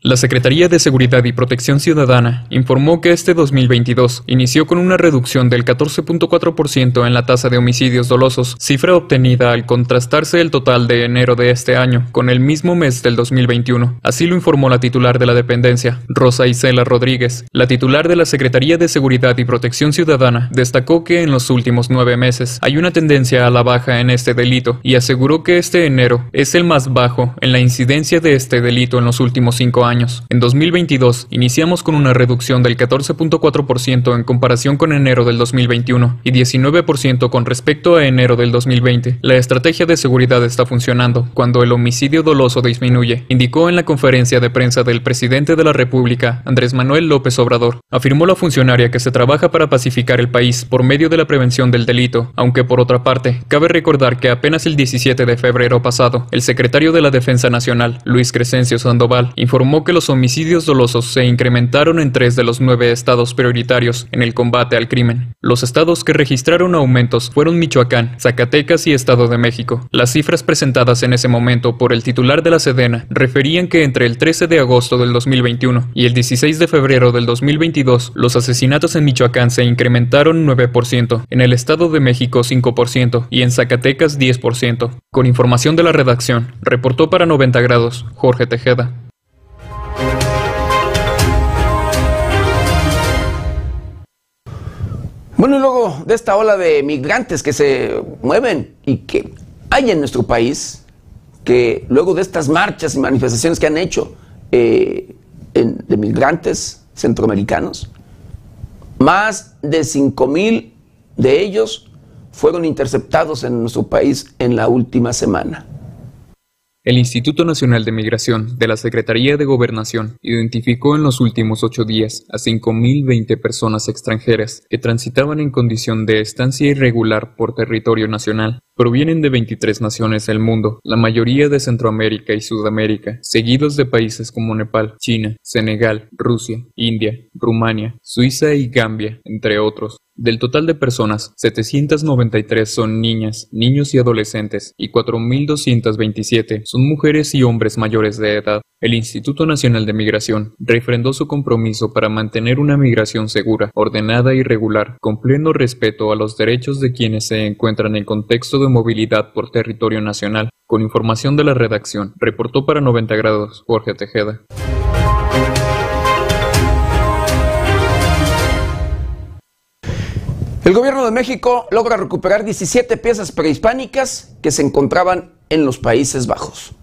C: La Secretaría de Seguridad y Protección Ciudadana informó que este 2022 inició con una reducción del 14.4% en la tasa de homicidios dolosos, cifra obtenida al contrastarse el total de enero de este año con el mismo mes del 2021. Así lo informó la titular de la dependencia, Rosa Isela Rodríguez. La titular de la Secretaría de Seguridad y Protección Ciudadana destacó que en los últimos nueve meses hay una tendencia a la baja en este delito y aseguró que este enero es el más bajo en la incidencia de este delito en los últimos cinco años En 2022, iniciamos con una reducción del 14.4% en comparación con enero del 2021 y 19% con respecto a enero del 2020. La estrategia de seguridad está funcionando cuando el homicidio doloso disminuye, indicó en la conferencia de prensa del presidente de la República, Andrés Manuel López Obrador. Afirmó la funcionaria que se trabaja para pacificar el país por medio de la prevención del delito, aunque por otra parte, cabe recordar que apenas el 17 de febrero pasado, el secretario de la Defensa Nacional, Luis Crescencio Sandoval, informó que los homicidios dolosos se incrementaron en tres de los nueve estados prioritarios en el combate al crimen. Los estados que registraron aumentos fueron Michoacán, Zacatecas y Estado de México. Las cifras presentadas en ese momento por el titular de la Sedena referían que entre el 13 de agosto del 2021 y el 16 de febrero del 2022, los asesinatos en Michoacán se incrementaron 9%, en el Estado de México 5% y en Zacatecas 10%. Con información de la redacción, reportó para 90 grados Jorge Tejeda.
A: Bueno, y luego de esta ola de migrantes que se mueven y que hay en nuestro país, que luego de estas marchas y manifestaciones que han hecho eh, de migrantes centroamericanos, más de 5 mil de ellos fueron interceptados en nuestro país en la última semana.
C: El Instituto Nacional de Migración de la Secretaría de Gobernación identificó en los últimos ocho días a 5.020 personas extranjeras que transitaban en condición de estancia irregular por territorio nacional. Provienen de 23 naciones del mundo, la mayoría de Centroamérica y Sudamérica, seguidos de países como Nepal, China, Senegal, Rusia, India, Rumania, Suiza y Gambia, entre otros. Del total de personas, 793 son niñas, niños y adolescentes y 4.227 son mujeres y hombres mayores de edad. El Instituto Nacional de Migración refrendó su compromiso para mantener una migración segura, ordenada y regular, con pleno respeto a los derechos de quienes se encuentran en contexto de movilidad por territorio nacional. Con información de la redacción, reportó para 90 grados Jorge Tejeda.
A: El gobierno de México logra recuperar 17 piezas prehispánicas que se encontraban en los Países Bajos.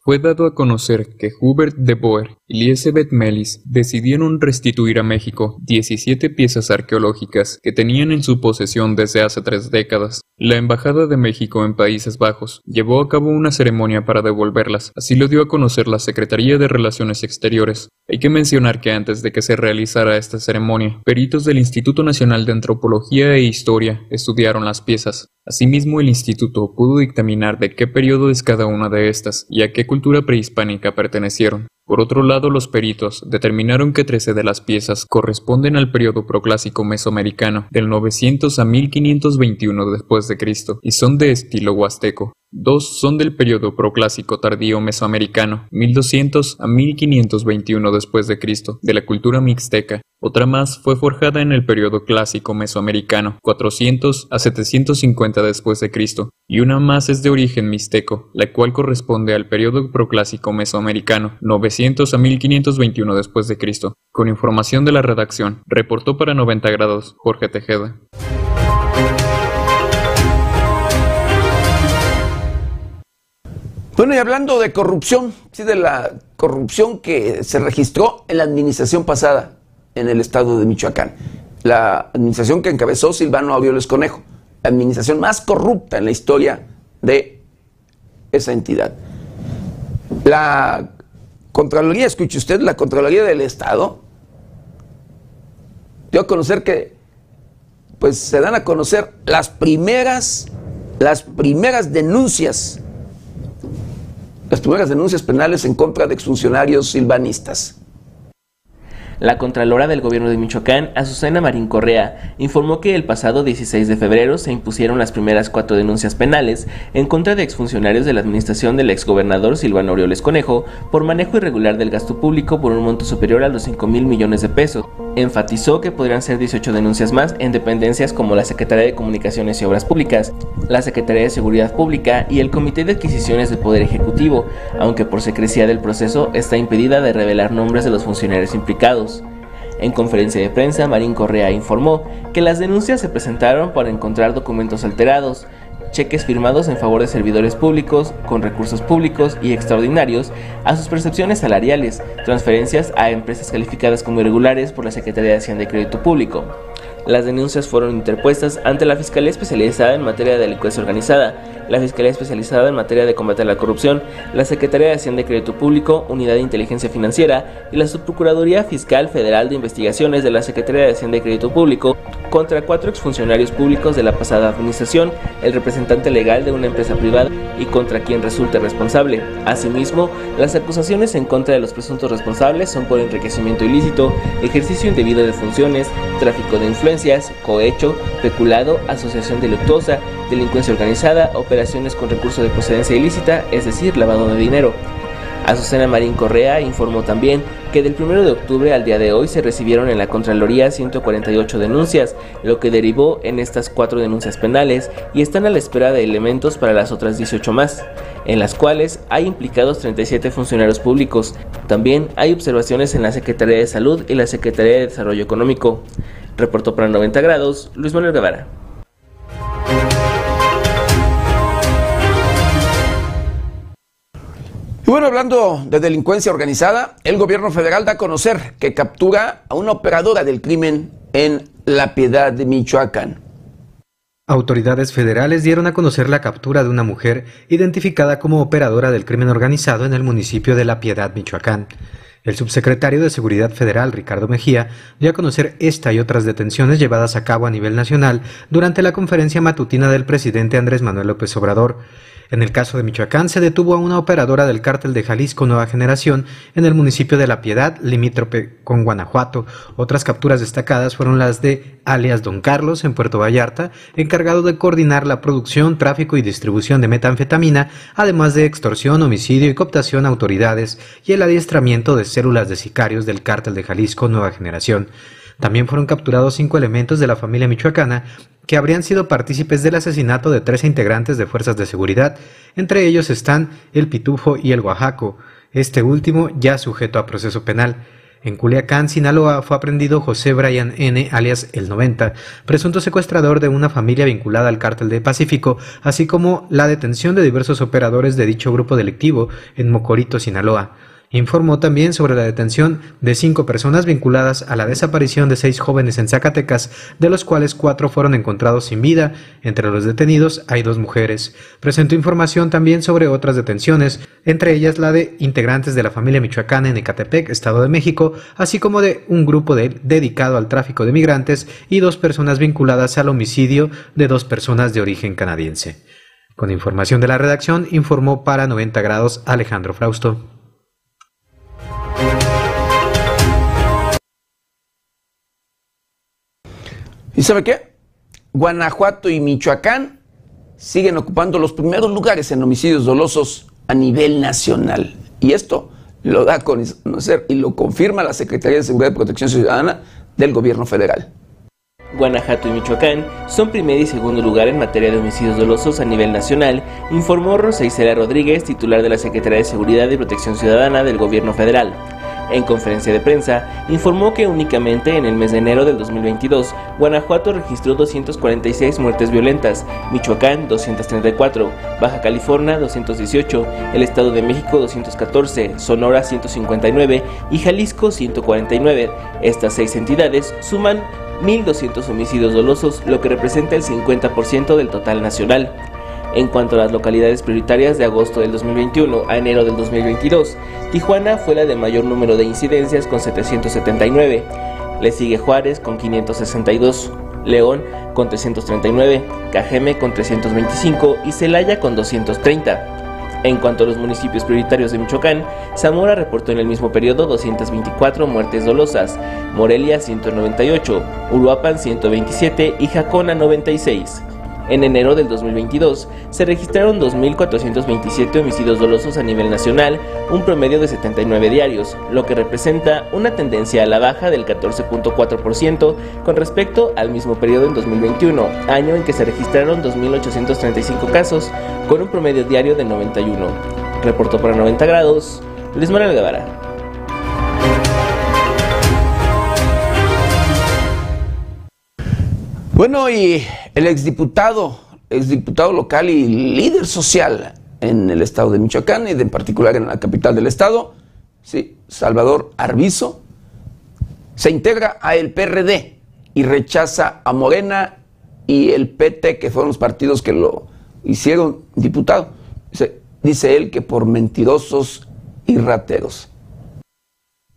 C: Fue dado a conocer que Hubert de Boer Elizabeth Melis decidieron restituir a México 17 piezas arqueológicas que tenían en su posesión desde hace tres décadas. La Embajada de México en Países Bajos llevó a cabo una ceremonia para devolverlas, así lo dio a conocer la Secretaría de Relaciones Exteriores. Hay que mencionar que antes de que se realizara esta ceremonia, peritos del Instituto Nacional de Antropología e Historia estudiaron las piezas. Asimismo, el instituto pudo dictaminar de qué periodo es cada una de estas y a qué cultura prehispánica pertenecieron. Por otro lado, los peritos determinaron que 13 de las piezas corresponden al periodo proclásico mesoamericano, del 900 a 1521 después de Cristo, y son de estilo huasteco. Dos son del periodo proclásico tardío mesoamericano, 1200 a 1521 después de la cultura mixteca. Otra más fue forjada en el periodo clásico mesoamericano, 400 a 750 después y una más es de origen mixteco, la cual corresponde al periodo proclásico mesoamericano, 900 a 1521 después de Cristo. Con información de la redacción, reportó para 90 grados Jorge Tejeda.
A: Bueno, y hablando de corrupción, sí, de la corrupción que se registró en la administración pasada en el estado de Michoacán, la administración que encabezó Silvano Aureoles Conejo, la administración más corrupta en la historia de esa entidad. La Contraloría, escuche usted, la Contraloría del Estado dio a conocer que pues se dan a conocer las primeras las primeras denuncias las primeras denuncias penales en contra de exfuncionarios silvanistas.
E: La Contralora del Gobierno de Michoacán, Azucena Marín Correa, informó que el pasado 16 de febrero se impusieron las primeras cuatro denuncias penales en contra de exfuncionarios de la administración del exgobernador Silvano Aureoles Conejo por manejo irregular del gasto público por un monto superior a los 5 mil millones de pesos. Enfatizó que podrían ser 18 denuncias más en dependencias como la Secretaría de Comunicaciones y Obras Públicas, la Secretaría de Seguridad Pública y el Comité de Adquisiciones del Poder Ejecutivo, aunque por secrecía del proceso está impedida de revelar nombres de los funcionarios implicados. En conferencia de prensa, Marín Correa informó que las denuncias se presentaron para encontrar documentos alterados, cheques firmados en favor de servidores públicos con recursos públicos y extraordinarios a sus percepciones salariales, transferencias a empresas calificadas como irregulares por la Secretaría de Hacienda y Crédito Público. Las denuncias fueron interpuestas ante la Fiscalía Especializada en materia de delincuencia organizada, la Fiscalía Especializada en materia de combate a la corrupción, la Secretaría de Hacienda y Crédito Público, Unidad de Inteligencia Financiera y la Subprocuraduría Fiscal Federal de Investigaciones de la Secretaría de Hacienda y Crédito Público contra cuatro exfuncionarios públicos de la pasada administración, el representante legal de una empresa privada y contra quien resulte responsable. Asimismo, las acusaciones en contra de los presuntos responsables son por enriquecimiento ilícito, ejercicio indebido de funciones, tráfico de cohecho, peculado, asociación delictuosa, delincuencia organizada, operaciones con recursos de procedencia ilícita, es decir, lavado de dinero. Azucena Marín Correa informó también que del 1 de octubre al día de hoy se recibieron en la Contraloría 148 denuncias, lo que derivó en estas cuatro denuncias penales y están a la espera de elementos para las otras 18 más, en las cuales hay implicados 37 funcionarios públicos. También hay observaciones en la Secretaría de Salud y la Secretaría de Desarrollo Económico. Reportó para 90 grados Luis Manuel Guevara.
A: Y bueno, hablando de delincuencia organizada, el gobierno federal da a conocer que captura a una operadora del crimen en La Piedad de Michoacán.
I: Autoridades federales dieron a conocer la captura de una mujer identificada como operadora del crimen organizado en el municipio de La Piedad, Michoacán. El subsecretario de Seguridad Federal, Ricardo Mejía, dio a conocer esta y otras detenciones llevadas a cabo a nivel nacional durante la conferencia matutina del presidente Andrés Manuel López Obrador. En el caso de Michoacán, se detuvo a una operadora del cártel de Jalisco Nueva Generación en el municipio de La Piedad, limítrope con Guanajuato. Otras capturas destacadas fueron las de alias Don Carlos en Puerto Vallarta, encargado de coordinar la producción, tráfico y distribución de metanfetamina, además de extorsión, homicidio y cooptación a autoridades y el adiestramiento de células de sicarios del cártel de Jalisco Nueva Generación. También fueron capturados cinco elementos de la familia michoacana que habrían sido partícipes del asesinato de 13 integrantes de fuerzas de seguridad, entre ellos están el Pitufo y el Oaxaco, este último ya sujeto a proceso penal. En Culiacán, Sinaloa, fue aprendido José Brian N., alias El 90, presunto secuestrador de una familia vinculada al cártel de Pacífico, así como la detención de diversos operadores de dicho grupo delictivo en Mocorito, Sinaloa. Informó también sobre la detención de cinco personas vinculadas a la desaparición de seis jóvenes en Zacatecas, de los cuales cuatro fueron encontrados sin vida. Entre los detenidos hay dos mujeres. Presentó información también sobre otras detenciones, entre ellas la de integrantes de la familia michoacana en Ecatepec, Estado de México, así como de un grupo dedicado al tráfico de migrantes y dos personas vinculadas al homicidio de dos personas de origen canadiense. Con información de la redacción, informó para 90 grados Alejandro Frausto.
A: ¿Y sabe qué? Guanajuato y Michoacán siguen ocupando los primeros lugares en homicidios dolosos a nivel nacional. Y esto lo da a conocer y lo confirma la Secretaría de Seguridad y Protección Ciudadana del Gobierno Federal.
E: Guanajuato y Michoacán son primer y segundo lugar en materia de homicidios dolosos a nivel nacional, informó Rosa Isela Rodríguez, titular de la Secretaría de Seguridad y Protección Ciudadana del Gobierno Federal. En conferencia de prensa, informó que únicamente en el mes de enero del 2022, Guanajuato registró 246 muertes violentas, Michoacán 234, Baja California 218, el Estado de México 214, Sonora 159 y Jalisco 149. Estas seis entidades suman 1.200 homicidios dolosos, lo que representa el 50% del total nacional. En cuanto a las localidades prioritarias de agosto del 2021 a enero del 2022, Tijuana fue la de mayor número de incidencias con 779, le sigue Juárez con 562, León con 339, Cajeme con 325 y Celaya con 230. En cuanto a los municipios prioritarios de Michoacán, Zamora reportó en el mismo periodo 224 muertes dolosas, Morelia 198, Uruapan 127 y Jacona 96. En enero del 2022 se registraron 2.427 homicidios dolosos a nivel nacional, un promedio de 79 diarios, lo que representa una tendencia a la baja del 14.4% con respecto al mismo periodo en 2021, año en que se registraron 2.835 casos, con un promedio diario de 91. Reportó para 90 grados, Luis Manuel Guevara.
A: Bueno, y el exdiputado, exdiputado local y líder social en el estado de Michoacán y en particular en la capital del estado, sí, Salvador Arbizo, se integra a el PRD y rechaza a Morena y el PT, que fueron los partidos que lo hicieron diputado. Dice, dice él que por mentirosos y rateros.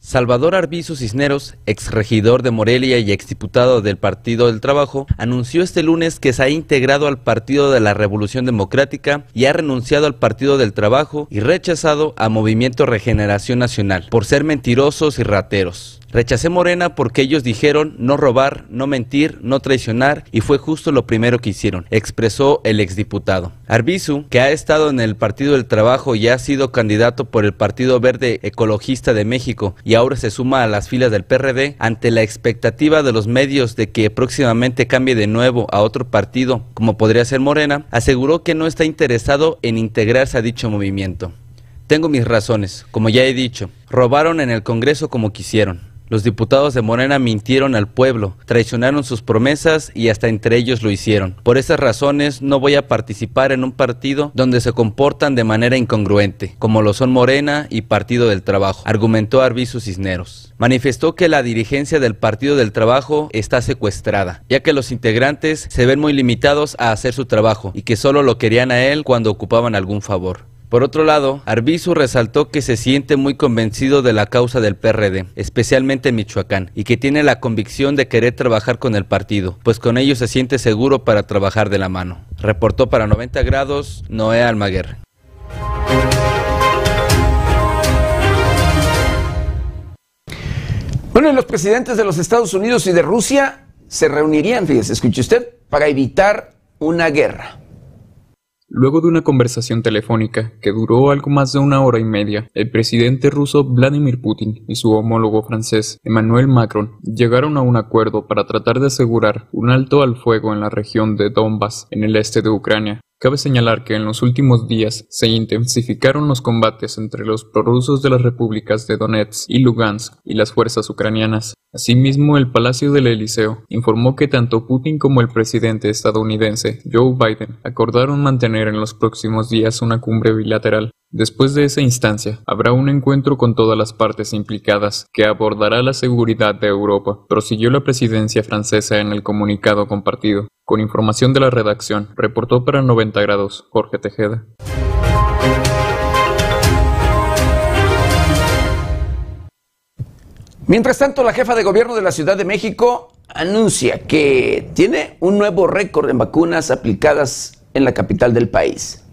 D: Salvador Arbizu Cisneros, exregidor de Morelia y exdiputado del Partido del Trabajo, anunció este lunes que se ha integrado al Partido de la Revolución Democrática y ha renunciado al Partido del Trabajo y rechazado a Movimiento Regeneración Nacional por ser mentirosos y rateros. Rechacé Morena porque ellos dijeron no robar, no mentir, no traicionar y fue justo lo primero que hicieron, expresó el exdiputado. Arbizu, que ha estado en el Partido del Trabajo y ha sido candidato por el Partido Verde Ecologista de México y ahora se suma a las filas del PRD, ante la expectativa de los medios de que próximamente cambie de nuevo a otro partido, como podría ser Morena, aseguró que no está interesado en integrarse a dicho movimiento. Tengo mis razones, como ya he dicho, robaron en el Congreso como quisieron. Los diputados de Morena mintieron al pueblo, traicionaron sus promesas y hasta entre ellos lo hicieron. Por esas razones no voy a participar en un partido donde se comportan de manera incongruente, como lo son Morena y Partido del Trabajo, argumentó Arbizu Cisneros. Manifestó que la dirigencia del Partido del Trabajo está secuestrada, ya que los integrantes se ven muy limitados a hacer su trabajo y que solo lo querían a él cuando ocupaban algún favor. Por otro lado, Arbizu resaltó que se siente muy convencido de la causa del PRD, especialmente en Michoacán, y que tiene la convicción de querer trabajar con el partido, pues con ello se siente seguro para trabajar de la mano. Reportó para 90 grados Noé Almaguer.
A: Bueno, los presidentes de los Estados Unidos y de Rusia se reunirían, fíjese, escuche usted, para evitar una guerra.
C: Luego de una conversación telefónica que duró algo más de una hora y media, el presidente ruso Vladimir Putin y su homólogo francés Emmanuel Macron llegaron a un acuerdo para tratar de asegurar un alto al fuego en la región de Donbass, en el este de Ucrania, Cabe señalar que en los últimos días se intensificaron los combates entre los prorrusos de las repúblicas de Donetsk y Lugansk y las fuerzas ucranianas. Asimismo, el Palacio del Eliseo informó que tanto Putin como el presidente estadounidense Joe Biden acordaron mantener en los próximos días una cumbre bilateral. Después de esa instancia, habrá un encuentro con todas las partes implicadas que abordará la seguridad de Europa, prosiguió la presidencia francesa en el comunicado compartido. Con información de la redacción, reportó para 90 grados Jorge Tejeda.
A: Mientras tanto, la jefa de gobierno de la Ciudad de México anuncia que tiene un nuevo récord en vacunas aplicadas en la capital del país.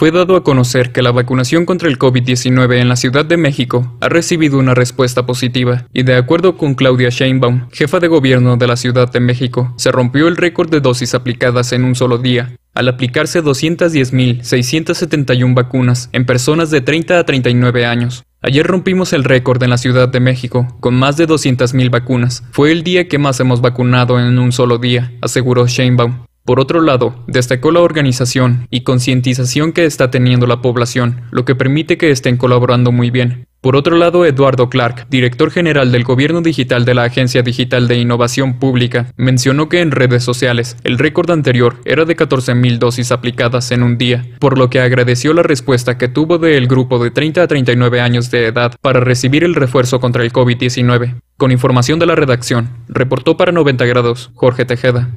C: Fue dado a conocer que la vacunación contra el COVID-19 en la Ciudad de México ha recibido una respuesta positiva y de acuerdo con Claudia Sheinbaum, jefa de gobierno de la Ciudad de México, se rompió el récord de dosis aplicadas en un solo día, al aplicarse 210.671 vacunas en personas de 30 a 39 años. Ayer rompimos el récord en la Ciudad de México, con más de 200.000 vacunas. Fue el día que más hemos vacunado en un solo día, aseguró Sheinbaum. Por otro lado, destacó la organización y concientización que está teniendo la población, lo que permite que estén colaborando muy bien. Por otro lado, Eduardo Clark, director general del Gobierno Digital de la Agencia Digital de Innovación Pública, mencionó que en redes sociales el récord anterior era de 14.000 dosis aplicadas en un día, por lo que agradeció la respuesta que tuvo del grupo de 30 a 39 años de edad para recibir el refuerzo contra el COVID-19. Con información de la redacción, reportó para 90 grados Jorge Tejeda.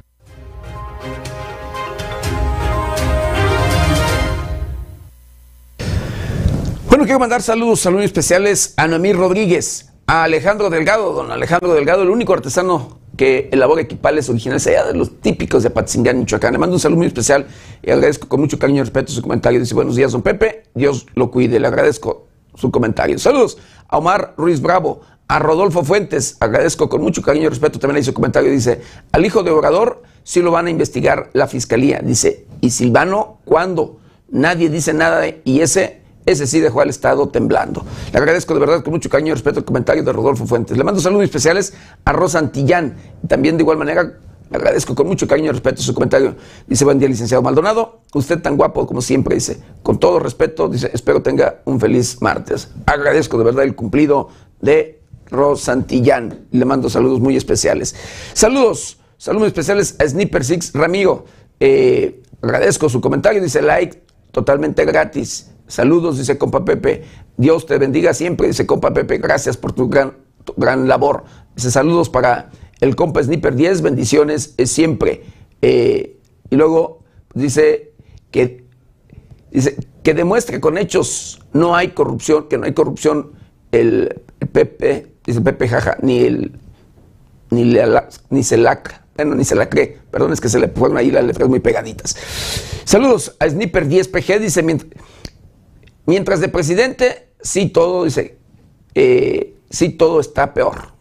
A: Bueno, quiero mandar saludos, saludos especiales a Noemí Rodríguez, a Alejandro Delgado, don Alejandro Delgado, el único artesano que elabora equipales originales allá de los típicos de Apatzingán, Michoacán. Le mando un saludo muy especial y agradezco con mucho cariño y respeto su comentario. Dice, buenos días, don Pepe, Dios lo cuide. Le agradezco su comentario. Saludos a Omar Ruiz Bravo, a Rodolfo Fuentes, agradezco con mucho cariño y respeto también ahí su comentario. Dice, al hijo de Obrador sí lo van a investigar la fiscalía. Dice, ¿y Silvano cuándo? Nadie dice nada y ese ese sí dejó al Estado temblando. Le agradezco de verdad con mucho cariño y respeto el comentario de Rodolfo Fuentes. Le mando saludos especiales a Rosa Antillán. También de igual manera le agradezco con mucho cariño y respeto su comentario. Dice, buen día, licenciado Maldonado. Usted tan guapo como siempre, dice. Con todo respeto, dice, espero tenga un feliz martes. Agradezco de verdad el cumplido de Rosa Antillán. Le mando saludos muy especiales. Saludos, saludos especiales a Sniper Six Ramiro. Eh, agradezco su comentario, dice like totalmente gratis. Saludos, dice compa Pepe. Dios te bendiga siempre, dice compa Pepe. Gracias por tu gran, gran labor. Dice saludos para el compa Sniper 10, bendiciones es siempre. Eh, y luego dice que, dice que demuestre con hechos no hay corrupción, que no hay corrupción el, Pepe, dice Pepe jaja, ni el ni, ni se ni se la cree. Perdón, es que se le fueron ahí las letras muy pegaditas. Saludos a Sniper 10PG, dice Mientras de presidente, sí todo, dice, eh, sí todo está peor.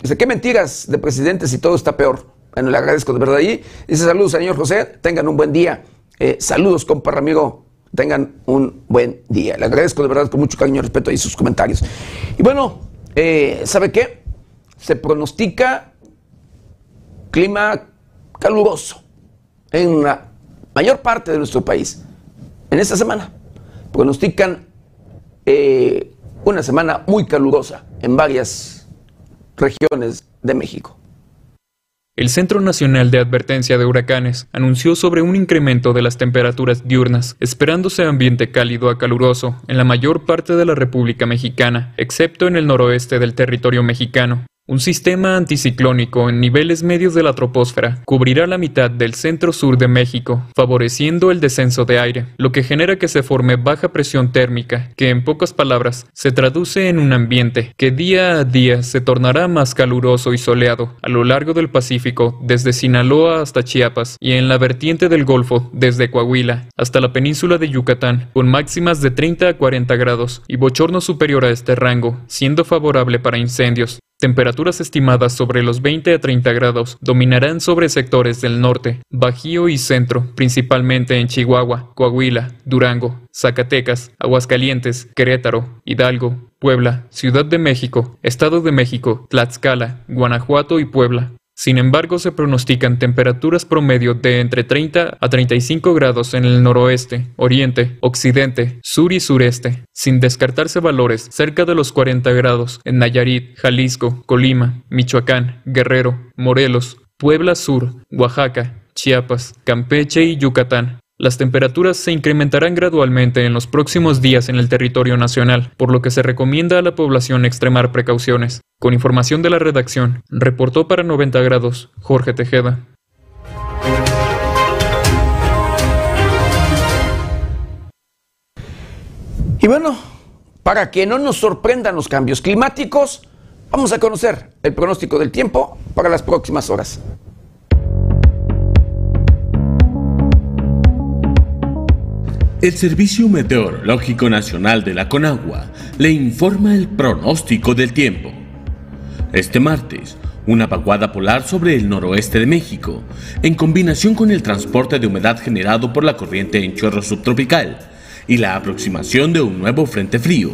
A: Dice, qué mentiras de presidente si todo está peor. Bueno, le agradezco de verdad ahí. Dice, saludos, señor José, tengan un buen día. Eh, saludos, compa amigo, tengan un buen día. Le agradezco de verdad con mucho cariño y respeto ahí sus comentarios. Y bueno, eh, ¿sabe qué? Se pronostica clima caluroso en la mayor parte de nuestro país en esta semana. Pronostican eh, una semana muy calurosa en varias regiones de México.
C: El Centro Nacional de Advertencia de Huracanes anunció sobre un incremento de las temperaturas diurnas, esperándose ambiente cálido a caluroso en la mayor parte de la República Mexicana, excepto en el noroeste del territorio mexicano. Un sistema anticiclónico en niveles medios de la troposfera cubrirá la mitad del centro-sur de México, favoreciendo el descenso de aire, lo que genera que se forme baja presión térmica, que en pocas palabras se traduce en un ambiente que día a día se tornará más caluroso y soleado a lo largo del Pacífico, desde Sinaloa hasta Chiapas y en la vertiente del Golfo, desde Coahuila hasta la península de Yucatán, con máximas de 30 a 40 grados y bochorno superior a este rango, siendo favorable para incendios, Temperaturas estimadas sobre los 20 a 30 grados dominarán sobre sectores del norte, Bajío y centro, principalmente en Chihuahua, Coahuila, Durango, Zacatecas, Aguascalientes, Querétaro, Hidalgo, Puebla, Ciudad de México, Estado de México, Tlaxcala, Guanajuato y Puebla. Sin embargo, se pronostican temperaturas promedio de entre 30 a 35 grados en el noroeste, oriente, occidente, sur y sureste, sin descartarse valores cerca de los 40 grados en Nayarit, Jalisco, Colima, Michoacán, Guerrero, Morelos, Puebla Sur, Oaxaca, Chiapas, Campeche y Yucatán. Las temperaturas se incrementarán gradualmente en los próximos días en el territorio nacional, por lo que se recomienda a la población extremar precauciones. Con información de la redacción, reportó para 90 grados Jorge Tejeda.
A: Y bueno, para que no nos sorprendan los cambios climáticos, vamos a conocer el pronóstico del tiempo para las próximas horas.
K: El Servicio Meteorológico Nacional de la Conagua le informa el pronóstico del tiempo. Este martes, una vaguada polar sobre el noroeste de México, en combinación con el transporte de humedad generado por la corriente en chorro subtropical y la aproximación de un nuevo frente frío,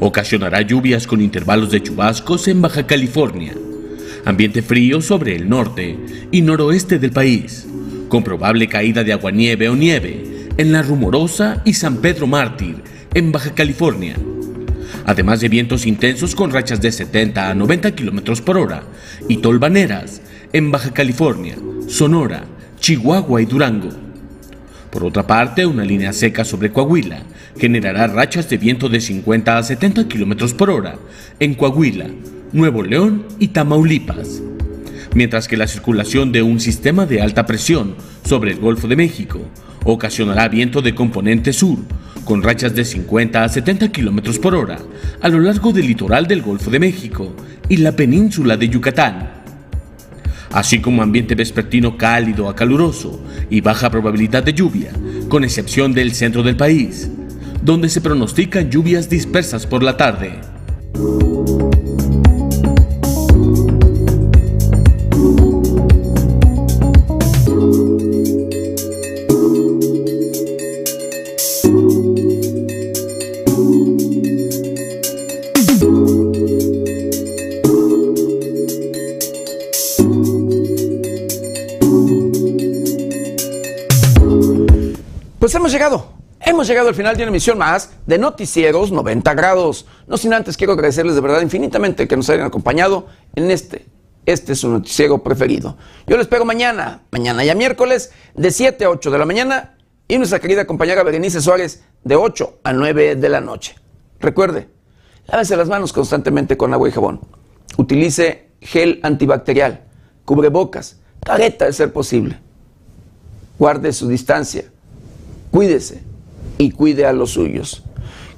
K: ocasionará lluvias con intervalos de chubascos en Baja California, ambiente frío sobre el norte y noroeste del país, con probable caída de aguanieve o nieve en La Rumorosa y San Pedro Mártir, en Baja California. Además de vientos intensos con rachas de 70 a 90 km por hora y tolvaneras en Baja California, Sonora, Chihuahua y Durango. Por otra parte, una línea seca sobre Coahuila generará rachas de viento de 50 a 70 km por hora en Coahuila, Nuevo León y Tamaulipas mientras que la circulación de un sistema de alta presión sobre el Golfo de México ocasionará viento de componente sur, con rachas de 50 a 70 km por hora a lo largo del litoral del Golfo de México y la península de Yucatán, así como ambiente vespertino cálido a caluroso y baja probabilidad de lluvia, con excepción del centro del país, donde se pronostican lluvias dispersas por la tarde.
A: Pues hemos llegado. Hemos llegado al final de una emisión más de Noticieros 90 grados. No sin antes quiero agradecerles de verdad infinitamente que nos hayan acompañado en este. Este es su noticiero preferido. Yo lo espero mañana, mañana ya miércoles, de 7 a 8 de la mañana y nuestra querida compañera Berenice Suárez de 8 a 9 de la noche. Recuerde, lávese las manos constantemente con agua y jabón. Utilice gel antibacterial, cubrebocas, careta de ser posible. Guarde su distancia cuídese y cuide a los suyos.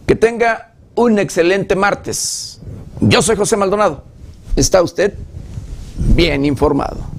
A: Que tenga un excelente martes. Yo soy José Maldonado. ¿Está usted bien informado?